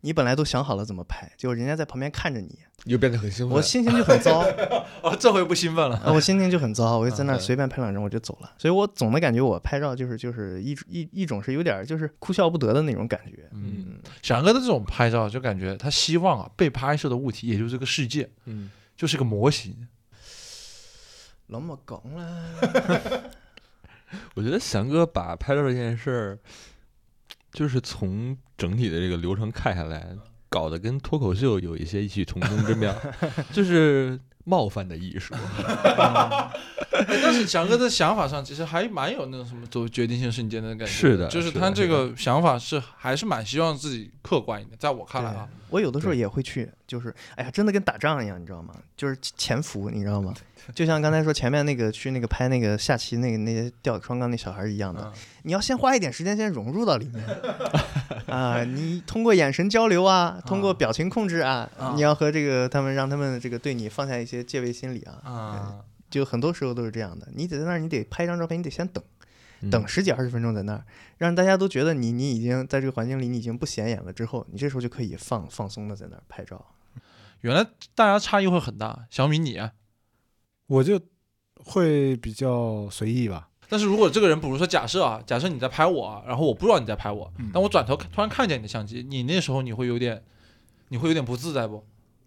你本来都想好了怎么拍，结果人家在旁边看着你，
你就变得很兴奋。
我心情就很糟，
哦，这回不兴奋了。
啊我心情就很糟，我就在那随便拍两张我就走了。所以我总的感觉我拍照就是就是一一一种是有点就是哭笑不得的那种感觉。
嗯，翔哥的这种拍照，就感觉他希望啊，被拍摄的物体，也就是这个世界，
嗯，
就是个模型。
那么讲了，
我觉得翔哥把拍照这件事儿，就是从整体的这个流程看下来，搞得跟脱口秀有一些异曲同工之妙，就是冒犯的艺术。
哎 但是翔哥的想法上，其实还蛮有那种什么做决定性瞬间的感觉。
是的
就是
是的是
他这个想法是还是蛮希望自己客观一点，在我看来啊，
我有的时候也会去，就是哎呀，真的跟打仗一样，你知道吗？就是潜伏，你知道吗？就像刚才说前面那个去那个拍那个下棋那个那些吊双杠那小孩儿一样的，
嗯
你要先花一点时间先融入到里面 啊，你通过眼神交流啊，通过表情控制啊，
啊
你要和这个他们让他们这个对你放下一些戒备心理啊，
啊，
就很多时候都是这样的。你得在那儿，你得拍一张照片，你得先等
嗯
等十几二十分钟在那儿，让大家都觉得你你已经在这个环境里你已经不显眼了之后，你这时候就可以放放松的在那儿拍照。
原来大家差异会很大。小米你啊，
我就会比较随意吧。
但是如果这个人，比如说假设啊，假设你在拍我啊，然后我不知道你在拍我，
嗯
但我转头突然看见你的相机，你那时候你会有点，你会有点不自在不？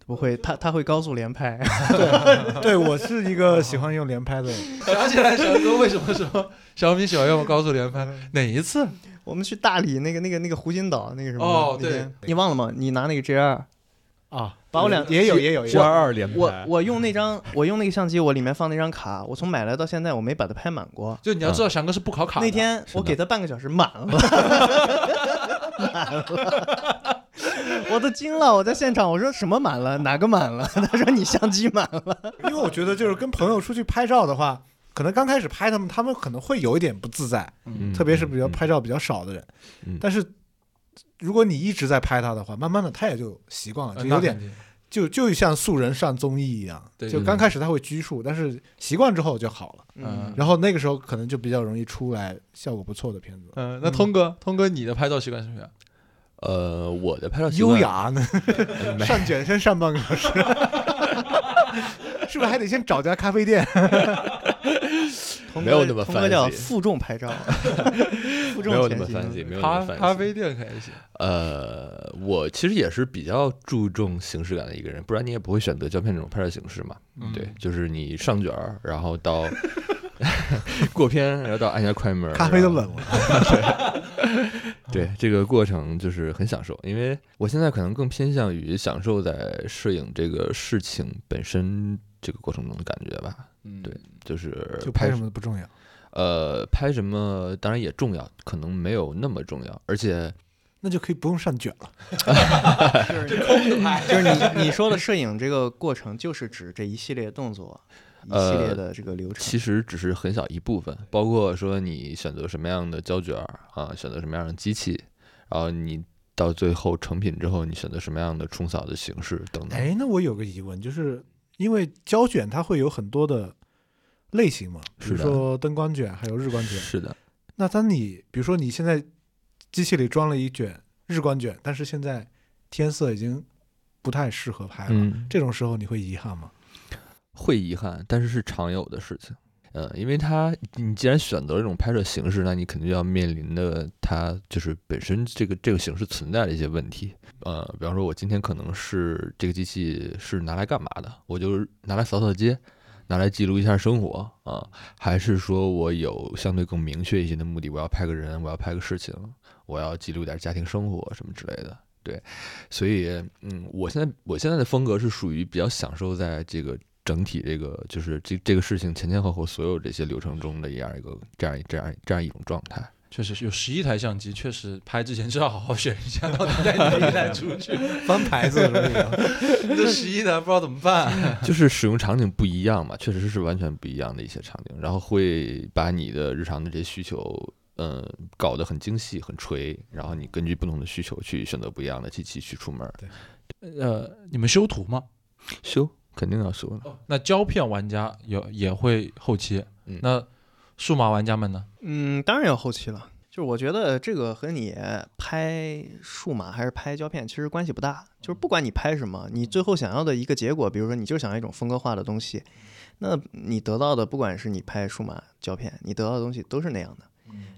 不会，他他会高速连拍，
对 我是一个喜欢用连拍的人，
想起来，小哥为什么说小米喜欢用高速连拍？哪一次？
我们去大理那个那个那个湖心岛那个什么，
哦对
你忘了吗？你拿那个 J 二，
啊，
把我两
也有也有也
G
有
二二连
我
拍，
我用那张我用那个相机，我里面放那张卡，我从买来到现在我没把它拍满过。
就你要知道，翔哥是不考卡。
那天我给他半个小时满了，满了，我都惊了。我在现场，我说什么满了？哪个满了？他说你相机满了。
因为我觉得就是跟朋友出去拍照的话，可能刚开始拍他们，他们可能会有一点不自在，
嗯
特别是比较
嗯
拍照比较少的人。
嗯
但是如果你一直在拍他的话，慢慢的他也就习惯了，
呃
就有点就就像素人上综艺一样，
对
就刚开始他会拘束，但是习惯之后就好了。
嗯
然后那个时候可能就比较容易出来效果不错的片子。
嗯，那通哥，通哥，你的拍照习惯是什么样？
呃，我的拍照习惯
优雅呢，上卷身上半个小时，是不是还得先找家咖啡店？
童
没有那么
哥童哥叫负重拍照，负重
没有那么
前行
fancy，没有那
咖
么 fancy。
咖啡店可以行。
呃，我其实也是比较注重形式感的一个人，不然你也不会选择胶片这种拍摄形式嘛。
嗯
对，就是你上卷儿，然后到 过片，然后到按下快门儿，
咖啡都冷了。
对，这个过程就是很享受，因为我现在可能更偏向于享受在摄影这个事情本身这个过程中的感觉吧。
嗯
对就是
就拍什么不重要。
呃，拍什么当然也重要，可能没有那么重要，而且
那就可以不用上卷了。
就是就是你你说的摄影这个过程，就是指这一系列动作，一系列
呃
的这个流程。
其实只是很小一部分，包括说你选择什么样的胶卷儿啊，选择什么样的机器，然后你到最后成品之后，你选择什么样的冲扫的形式等等。
哎，那我有个疑问，就是因为胶卷它会有很多的类型嘛，比如说灯光卷，还有日光卷。
是的，
那当你比如说你现在机器里装了一卷日光卷，但是现在天色已经不太适合拍了，
嗯，
这种时候你会遗憾吗？
会遗憾，但是是常有的事情。呃，因为它你既然选择了这种拍摄形式，那你肯定要面临的它就是本身这个这个形式存在的一些问题。呃，比方说，我今天可能是这个机器是拿来干嘛的？我就拿来扫扫街，拿来记录一下生活啊、还是说我有相对更明确一些的目的？我要拍个人，我要拍个事情，我要记录点家庭生活什么之类的。对，所以嗯，我现在我现在的风格是属于比较享受在这个整体这个就是这这个事情前前后后所有这些流程中的一样一个这样这样这样一种状态。
确实有十一台相机，确实拍之前是要好好选一下，到底带哪一台出去。
翻牌子是不是？
这 十一台不知道怎么办。
就是使用场景不一样嘛，确实是完全不一样的一些场景，然后会把你的日常的这些需求，嗯，搞得很精细、很锤，然后你根据不同的需求去选择不一样的机器去出门对。
呃，你们修图吗？
修肯定要修的，
那胶片玩家也也会后期，
嗯
那数码玩家们呢？
嗯，当然要后期了。就是我觉得这个和你拍数码还是拍胶片其实关系不大。就是不管你拍什么，你最后想要的一个结果，比如说你就想要一种风格化的东西，那你得到的不管是你拍数码胶片，你得到的东西都是那样的。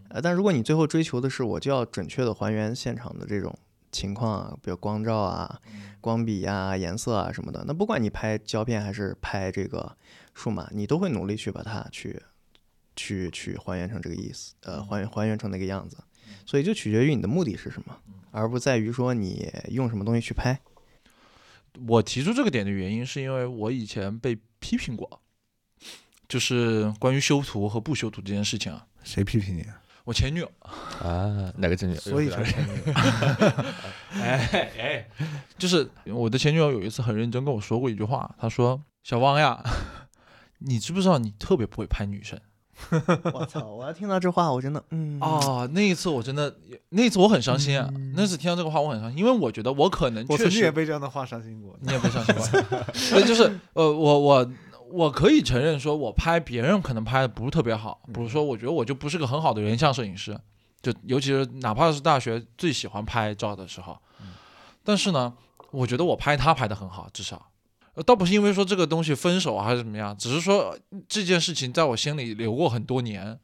呃，但如果你最后追求的是我就要准确的还原现场的这种情况啊，比如光照啊、光比呀、颜色啊什么的，那不管你拍胶片还是拍这个数码，你都会努力去把它去去去还原成这个意思，呃，还原还原成那个样子。所以就取决于你的目的是什么，而不在于说你用什么东西去拍。
我提出这个点的原因是因为我以前被批评过，就是关于修图和不修图这件事情啊。
谁批评你啊？
我前女友，
啊，哪个前女友？
所以才前女友。
哎哎，就是我的前女友有一次很认真跟我说过一句话，她说：“小汪呀，你知不知道你特别不会拍女生
我操！我要听到这话，我真的，嗯，
啊？”那一次我真的，那一次我很伤心啊。那次听到这个话我很伤心，因为我觉得我可能确
我曾经也
实
被这样的话伤心过。
你也被伤心过，对，就是呃，我我我可以承认说，我拍别人可能拍的不是特别好，比如说我觉得我就不是个很好的人像摄影师，就尤其是哪怕是大学最喜欢拍照的时候，但是呢，我觉得我拍他拍的很好，至少。呃倒不是因为说这个东西分手啊还是怎么样，只是说这件事情在我心里留过很多年，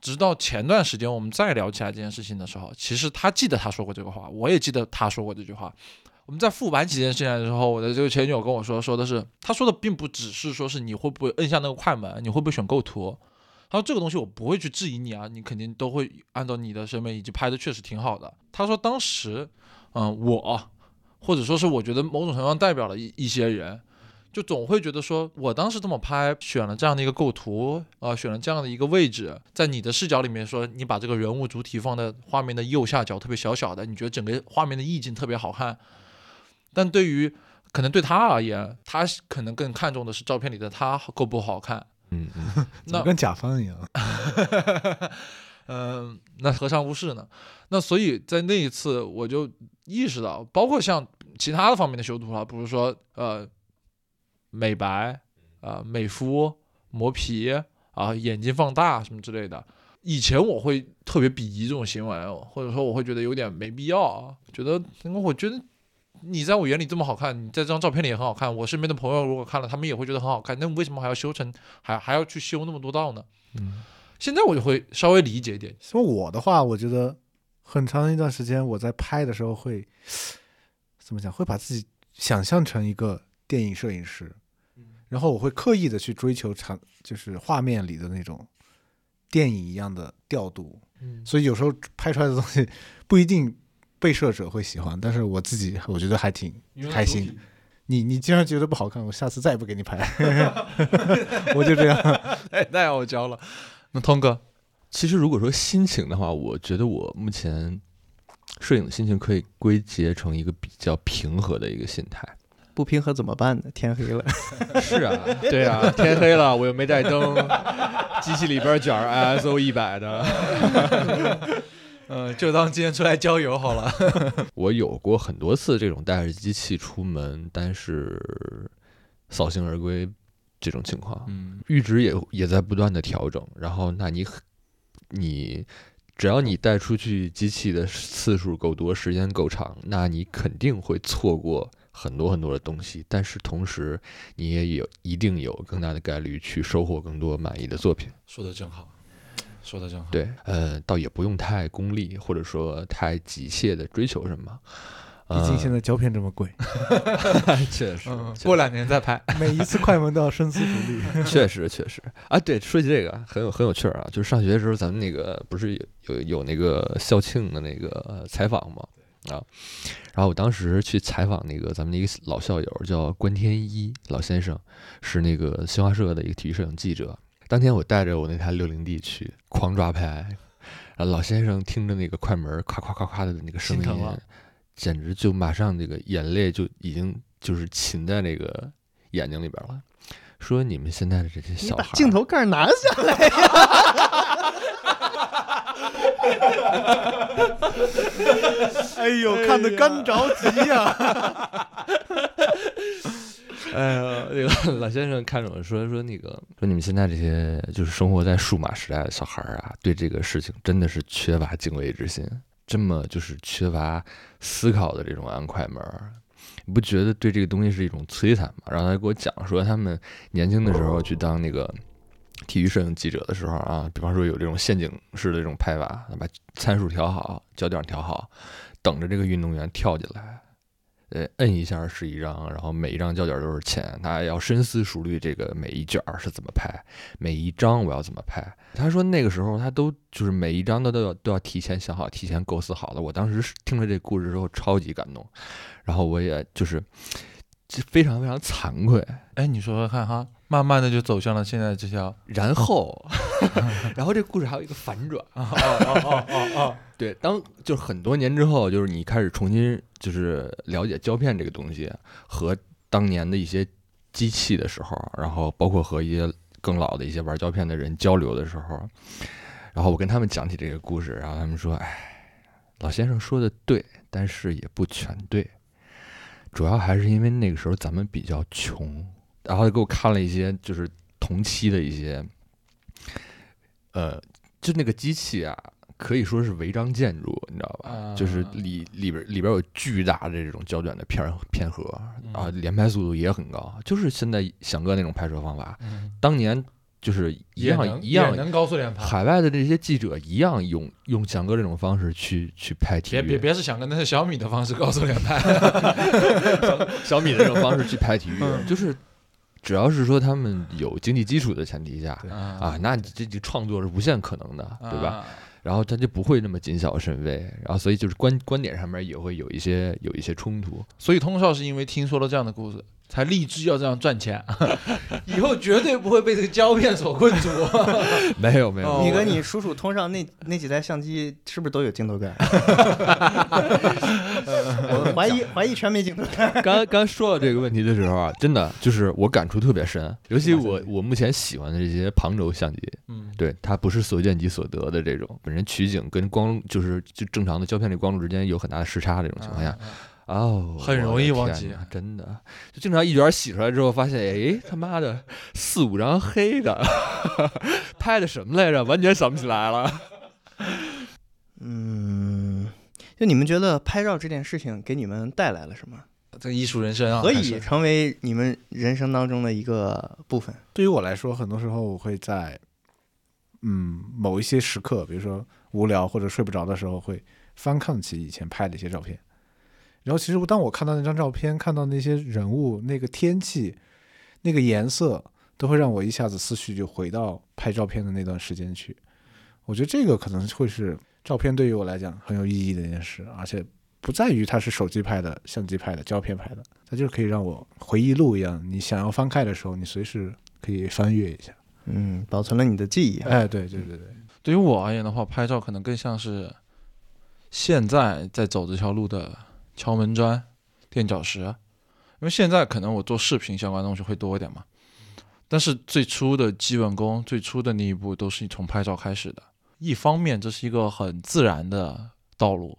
直到前段时间我们再聊起来这件事情的时候，其实他记得他说过这个话，我也记得他说过这句话。我们在复盘几件事情的时候，我的这个前女友跟我说，说的是他说的并不只是说是你会不会摁下那个快门，你会不会选构图。他说这个东西我不会去质疑你啊，你肯定都会按照你的审美以及拍的确实挺好的。他说当时，嗯，我或者说是我觉得某种程度上代表了一一些人，就总会觉得说我当时这么拍，选了这样的一个构图，啊、选了这样的一个位置，在你的视角里面说，你把这个人物主体放在画面的右下角，特别小小的，你觉得整个画面的意境特别好看。但对于可能对他而言，他可能更看重的是照片里的他够不好看。
嗯嗯，
怎么跟甲方一样？
嗯，那何尝不是呢？那所以在那一次，我就意识到，包括像其他的方面的修图啊，比如说呃美白啊、美肤、磨皮啊、眼睛放大什么之类的。以前我会特别鄙夷这种行为，或者说我会觉得有点没必要啊，觉得因为我觉得你在我眼里这么好看，你在这张照片里也很好看，我身边的朋友如果看了，他们也会觉得很好看，那为什么还要修成还还要去修那么多道呢？
嗯，
现在我就会稍微理解一点，
说我的话，我觉得很长一段时间我在拍的时候会怎么讲？会把自己想象成一个电影摄影师，然后我会刻意的去追求长，就是画面里的那种电影一样的调度。
嗯
所以有时候拍出来的东西不一定被摄者会喜欢，但是我自己我觉得还挺开心。你你既然觉得不好看，我下次再也不给你拍，我就这样。
太太傲娇了。那通哥，
其实如果说心情的话，我觉得我目前摄影的心情可以归结成一个比较平和的一个心态。
不平和怎么办呢？天黑了，
是啊，对啊，天黑了，我又没带灯，机器里边卷 ISO 一百的。
嗯，就当今天出来郊游好了。
我有过很多次这种带着机器出门，但是扫兴而归这种情况。
嗯，
阈值也也在不断的调整，然后那你你只要你带出去机器的次数够多，时间够长，那你肯定会错过很多很多的东西，但是同时你也有一定有更大的概率去收获更多满意的作品。
说的真好，说的真好。
对，呃，倒也不用太功利，或者说太急切的追求什么。
毕竟现
在
在胶片这么贵，
确实，
过两年再拍。
每一次快门都要深思熟虑。
确实确实啊，对，说起这个很有很有趣儿啊，就是上学的时候咱们那个不是有有有那个校庆的那个呃采访吗啊，然后我当时去采访那个咱们的一个老校友叫关天一老先生，是那个新华社的一个体育摄影记者。当天我带着我那台六零 D 去狂抓拍，然后老先生听着那个快门咔咔咔咔的那个声音简直就马上那个眼泪就已经就是噙在那个眼睛里边了。说你们现在的这些小孩儿，
把镜头盖儿拿下来呀！
哎呦，看得干着急呀！
哎呀，那个 老先生看着我说说那个说你们现在这些就是生活在数码时代的小孩儿啊，对这个事情真的是缺乏敬畏之心，这么就是缺乏思考的这种按快门儿。你不觉得对这个东西是一种摧残吗？然后他给我讲说，他们年轻的时候去当那个体育摄影记者的时候啊，比方说有这种陷阱式的这种拍法，把参数调好，焦点调好，等着这个运动员跳进来，呃，摁一下是一张，然后每一张胶卷都是钱，他要深思熟虑这个每一卷是怎么拍，每一张我要怎么拍。他说那个时候他都就是每一张都都要都要提前想好，提前构思好的。我当时听了这故事之后超级感动，然后我也就是就非常非常惭愧。
哎，你说说看哈，慢慢的就走向了现在这条。
然后，然后这故事还有一个反转。
哦哦哦哦哦，
对，当就是很多年之后，就是你开始重新就是了解胶片这个东西和当年的一些机器的时候，然后包括和一些更老的一些玩胶片的人交流的时候，然后我跟他们讲起这个故事，然后他们说：“哎，老先生说的对，但是也不全对，主要还是因为那个时候咱们比较穷。”然后他给我看了一些就是同期的一些，呃，就那个机器啊，可以说是违章建筑，你知道吧？就是里里边里边有巨大的这种胶卷的片儿片盒啊，连拍速度也很高，就是现在翔哥那种拍摄方法，
嗯
当年就是一样一样，
能高速连拍。
海外的这些记者一样用用翔哥这种方式去去拍体育，
别别别是翔哥那是小米的方式高速连拍。
小米的这种方式去拍体育，
嗯
就是只要是说他们有经济基础的前提下。啊，
啊
那你这这创作是无限可能的，对吧？
吧？
然后他就不会那么谨小慎微，然后所以就是观观点上面也会有一些有一些冲突。
所以通少是因为听说了这样的故事，才立志要这样赚钱，以后绝对不会被这个胶片所困住。
没有没有，
哦
你跟你叔叔通上那那几台相机是不是都有镜头盖？我怀疑怀疑全没镜头感。
刚刚说到这个问题的时候啊，真的就是我感触特别深，尤其我我目前喜欢的这些旁轴相机，
嗯，
对它不是所见即所得的这种，本身取景跟光就是就正常的胶片里光路之间有很大的时差这种情况下，
啊
哦，
很容易忘记
真的，就经常一卷洗出来之后，发现哎他妈的四五张黑的，拍的什么来着？完全想不起来了。
嗯，就你们觉得拍照这件事情给你们带来了什么？
这艺术人生啊，
可以成为你们人生当中的一个部分？
对于我来说，很多时候我会在嗯某一些时刻，比如说无聊或者睡不着的时候，会翻看起以前拍的一些照片。然后其实当我看到那张照片，看到那些人物、那个天气、那个颜色，都会让我一下子思绪就回到拍照片的那段时间去。我觉得这个可能会是照片对于我来讲很有意义的一件事，而且不在于它是手机拍的、相机拍的、胶片拍的，它就是可以让我回忆录一样，你想要翻开的时候，你随时可以翻阅一下。
嗯，保存了你的记忆。
哎，对对对对，
对于我而言的话，拍照可能更像是现在在走这条路的敲门砖、垫脚石。因为现在可能我做视频相关的东西会多一点嘛，但是最初的基本功，最初的那一步都是从拍照开始的。一方面这是一个很自然的道路，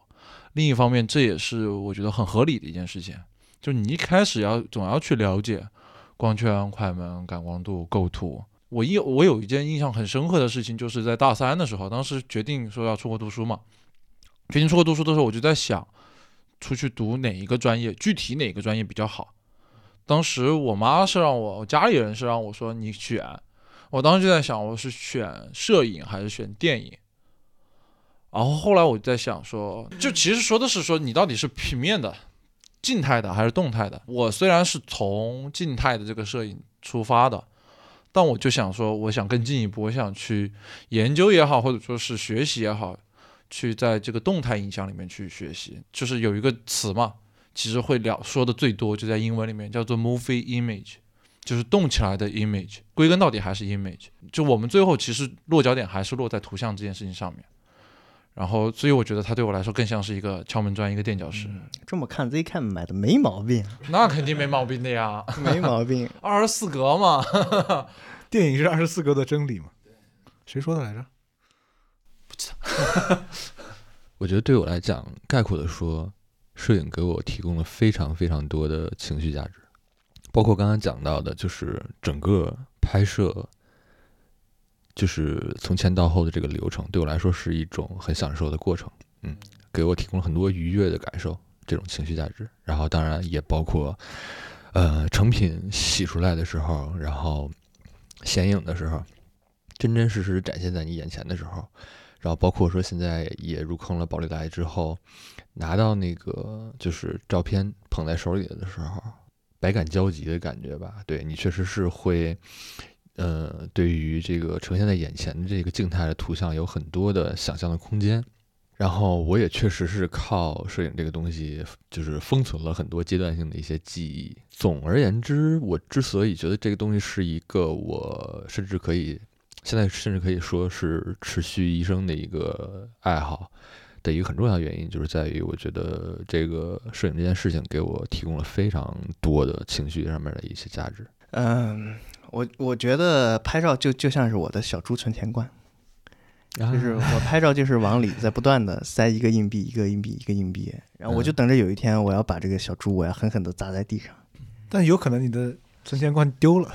另一方面这也是我觉得很合理的一件事情，就你一开始要总要去了解光圈、快门、感光度、构图。我一我有一件印象很深刻的事情，就是在大三的时候，当时决定说要出国读书嘛，决定出国读书的时候，我就在想，出去读哪一个专业，具体哪个专业比较好。当时我妈是让我，我家里人是让我说你选，我当时就在想，我是选摄影还是选电影。然后后来我就在想说，就其实说的是说你到底是平面的、静态的还是动态的。我虽然是从静态的这个摄影出发的。但我就想说，我想更进一步，我想去研究也好，或者说是学习也好，去在这个动态影像里面去学习。就是有一个词嘛，其实会聊说的最多，就在英文里面叫做 movie image，就是动起来的 image。归根到底还是 image。就我们最后其实落脚点还是落在图像这件事情上面。然后，所以我觉得它对我来说更像是一个敲门砖，一个垫脚石。
这么看，Z Cam 买的没毛病，
那肯定没毛病的呀，
没毛病。
二十四格嘛，
电影是二十四格的真理嘛？谁说的来着？
不知道。
我觉得对我来讲，概括的说，摄影给我提供了非常非常多的情绪价值，包括刚刚讲到的，就是整个拍摄。就是从前到后的这个流程，对我来说是一种很享受的过程，嗯，给我提供了很多愉悦的感受，这种情绪价值。然后当然也包括，呃，成品洗出来的时候，然后显影的时候，真真实实展现在你眼前的时候，然后包括说现在也入坑了宝丽来之后，拿到那个就是照片捧在手里的时候，百感交集的感觉吧。对你确实是会。呃，对于这个呈现在眼前的这个静态的图像，有很多的想象的空间。然后我也确实是靠摄影这个东西，就是封存了很多阶段性的一些记忆。总而言之，我之所以觉得这个东西是一个我甚至可以现在甚至可以说是持续一生的一个爱好的一个很重要原因，就是在于我觉得这个摄影这件事情给我提供了非常多的情绪上面的一些价值。
嗯。我我觉得拍照就就像是我的小猪存钱罐，就是我拍照就是往里在不断的塞一个硬币一个硬币一个硬币，然后我就等着有一天我要把这个小猪我要狠狠的砸在地上，
但有可能你的存钱罐丢了，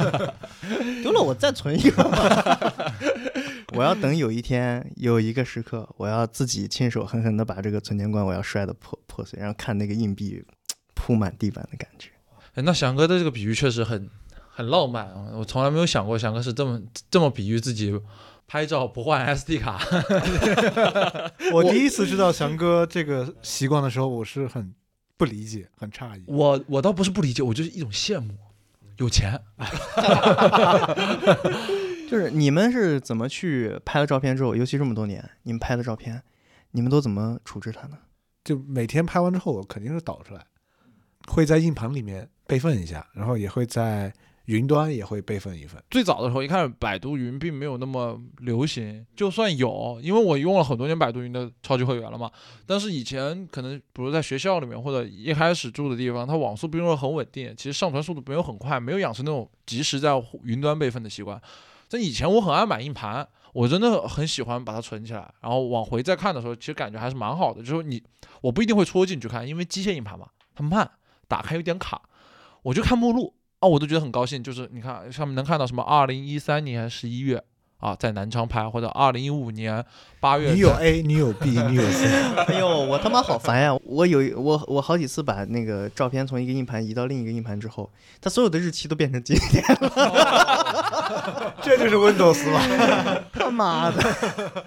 丢了我再存一个，我要等有一天有一个时刻我要自己亲手狠狠的把这个存钱罐我要摔得破破碎，然后看那个硬币 铺满地板的感觉。
哎，那翔哥的这个比喻确实很。很浪漫啊！我从来没有想过翔哥是这么这么比喻自己拍照不换 SD 卡。
我第一次知道翔哥这个习惯的时候，我是很不理解，很诧异。
我我倒不是不理解，我就是一种羡慕，有钱。
就是你们是怎么去拍了照片之后，尤其这么多年，你们拍的照片，你们都怎么处置它呢？
就每天拍完之后，我肯定是导出来，会在硬盘里面备份一下，然后也会在。云端也会备份一份。
最早的时候，一开始百度云并没有那么流行，就算有，因为我用了很多年百度云的超级会员了嘛。但是以前可能，比如在学校里面或者一开始住的地方，它网速并不是很稳定，其实上传速度没有很快，没有养成那种及时在云端备份的习惯。在以前，我很爱买硬盘，我真的很喜欢把它存起来，然后往回再看的时候，其实感觉还是蛮好的。就是你，我不一定会戳进去看，因为机械硬盘嘛，它慢，打开有点卡，我就看目录。哦，我都觉得很高兴，就是你看上面能看到什么，二零一三年十一月啊，在南昌拍，或者二零一五年八月。
你有 A，你有 B，你有 C。
哎呦，我他妈好烦呀！我有我我好几次把那个照片从一个硬盘移到另一个硬盘之后，它所有的日期都变成今天
了。这就是 Windows 吧？
他妈的！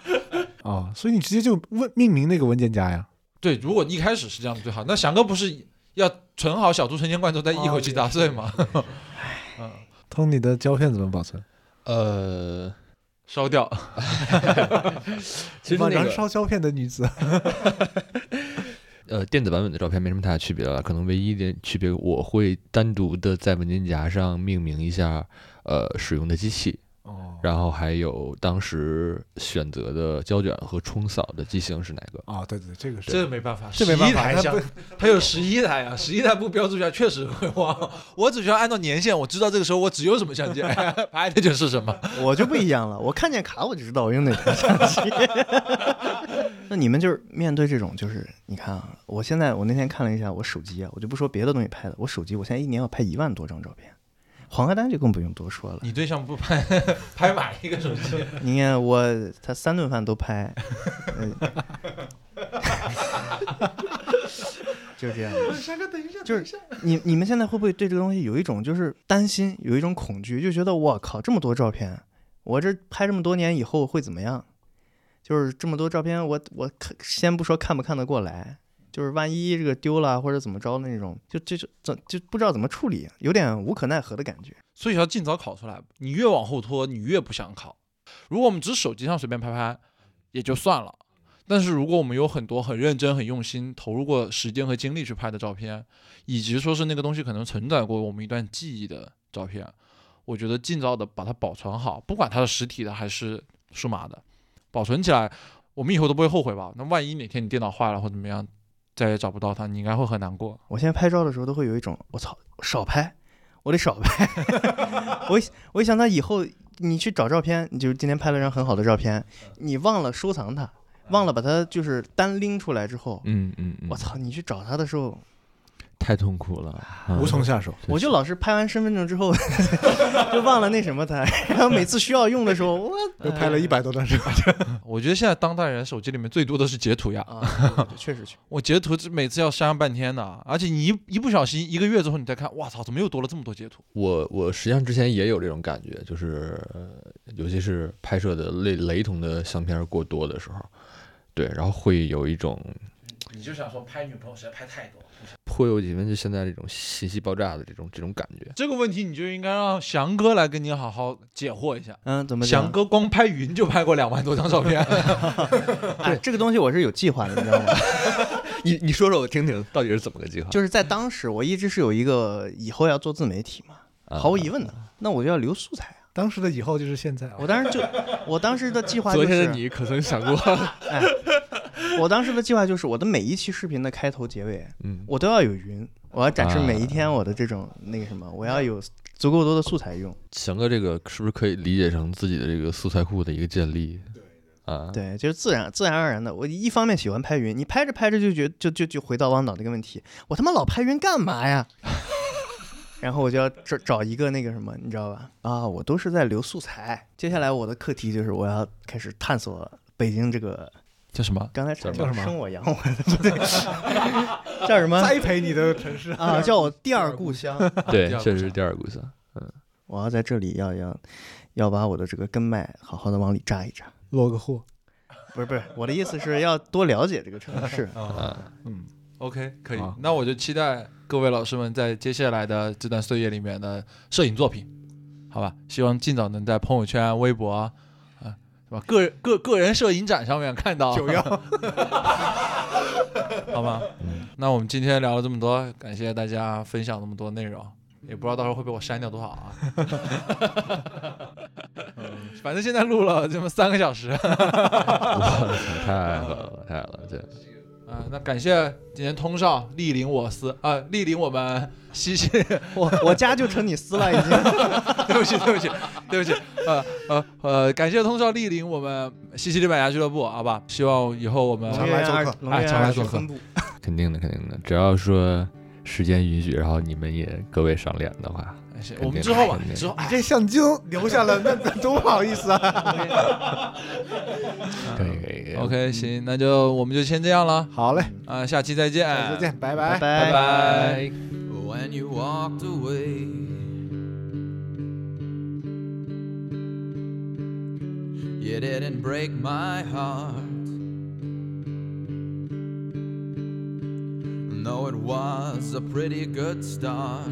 哦，所以你直接就问命名那个文件夹呀？
对，如果一开始是这样最好。那翔哥不是？要存好小猪存钱罐之后再一口气砸碎吗？
嗯，通你的胶片怎么保存？
呃，
烧掉。
其实
燃烧胶片的女子。
呃，电子版本的照片没什么太大区别了，可能唯一的区别我会单独的在文件夹上命名一下，呃，使用的机器。
哦
然后还有当时选择的胶卷和冲扫的机型是哪个？
哦，对对，这个是
这没办法，
这没办
11台像
法它
它有十一台啊，十一台不标注下确实会忘。我只需要按照年限，我知道这个时候我只有什么相机，拍的就是什么。
我就不一样了，我看见卡我就知道我用哪台相机。那你们就是面对这种，就是你看啊，我现在我那天看了一下我手机啊，我就不说别的东西拍的，我手机我现在一年要拍一万多张照片，黄鹤丹就更不用多说了。
你对象不拍拍满一个手机，
你看我他三顿饭都拍，嗯，就这样。
山哥，等一下，
就是你你们现在会不会对这个东西有一种就是担心，有一种恐惧，就觉得我靠这么多照片，我这拍这么多年以后会怎么样？就是这么多照片，我我看先不说看不看得过来，就是万一这个丢了或者怎么着那种，就这就怎就不知道怎么处理，有点无可奈何的感觉。
所以要尽早考出来。你越往后拖，你越不想考。如果我们只手机上随便拍拍，也就算了。但是如果我们有很多很认真、很用心、投入过时间和精力去拍的照片，以及说是那个东西可能承载过我们一段记忆的照片，我觉得尽早的把它保存好，不管它是实体的还是数码的，保存起来，我们以后都不会后悔吧？那万一哪天你电脑坏了或怎么样，再也找不到他，你应该会很难过。
我现在拍照的时候都会有一种我操少拍，我得少拍。我一我一想到以后你去找照片，你就今天拍了张很好的照片，你忘了收藏它，忘了把它就是单拎出来之后，
嗯嗯嗯，
我操，你去找它的时候，
太痛苦了，
无从下手。
我就老是拍完身份证之后 就忘了那什么它，然后每次需要用的时候，我
又拍了一百多张照片，
我觉得现在当代人手机里面最多的是截图呀。
啊，对对对确实。
我截图这每次要删半天的，而且你一一不小心一个月之后你再看，哇操，怎么又多了这么多截图？
我我实际上之前也有这种感觉，就是呃尤其是拍摄的雷雷同的相片过多的时候，对，然后会有一种
你就想说拍女朋友实在拍太多，
颇有几分就现在这种信息爆炸的这种这种感觉。
这个问题你就应该让翔哥来跟你好好解惑一下。
嗯，怎么
翔哥光拍云就拍过两万多张照片，
哎，这个东西我是有计划的，你知道吗？
你你说说我听听，到底是怎么个计划？
就是在当时，我一直是有一个以后要做自媒体嘛，
啊
毫无疑问的，那我就要留素材啊。
当时的以后就是现在啊。
我当时就，我当时的计划就是，
昨天的你可曾想过？
哎，我当时的计划就是，我的每一期视频的开头、结尾，
嗯，
我都要有云，我要展示
啊
每一天我的这种那个什么，我要有足够多的素材用。
翔哥这个是不是可以理解成自己的这个素材库的一个建立？啊，
对，就是自然自然而然的。我一方面喜欢拍云，你拍着拍着就觉就就就回到汪导那个问题，我他妈老拍云干嘛呀？然后我就要找找一个那个什么，你知道吧？啊，我都是在留素材。接下来我的课题就是我要开始探索北京这个，
叫什么？
刚才
叫
什么
生我养我的，对，叫什么
栽培你的城市
啊？叫我第二故乡。
对确实是第二故乡。
嗯我要在这里要要要把我的这个根脉好好的往里扎一扎。
落个户。
不是不是，我的意思是要多了解这个城市。
啊，嗯，OK，可以
好。
那我就期待各位老师们在接下来的这段岁月里面的摄影作品，好吧？希望尽早能在朋友圈、微博啊，啊，是吧？个人个个人摄影展上面看到，
九幺，
好吗？那我们今天聊了这么多，感谢大家分享那么多内容，也不知道到时候会被我删掉多少啊。嗯，反正现在录了这么三个小时，
太狠了，太狠了，这
啊，那感谢今天通少莅临我司啊，莅临我们西西，
我我家就成你司了已经。
对不起，对不起，对不起，呃呃呃，感谢通少莅临我们西西里板牙俱乐部，好吧？希望以后我们
常来做客
哎
龙月
常来做客。
肯定的，肯定的。只要说时间允许，然后你们也各位赏脸的话，
我们之后吧之后哎，
你这相机都留下了，那那多不好意思啊！
可以可以可以。
OK，行，那就我们就先这样了
好嘞，
啊，下期再见，
再见，拜
拜
拜拜。
when you walked away. You didn't break my heart. No, it was a pretty good start.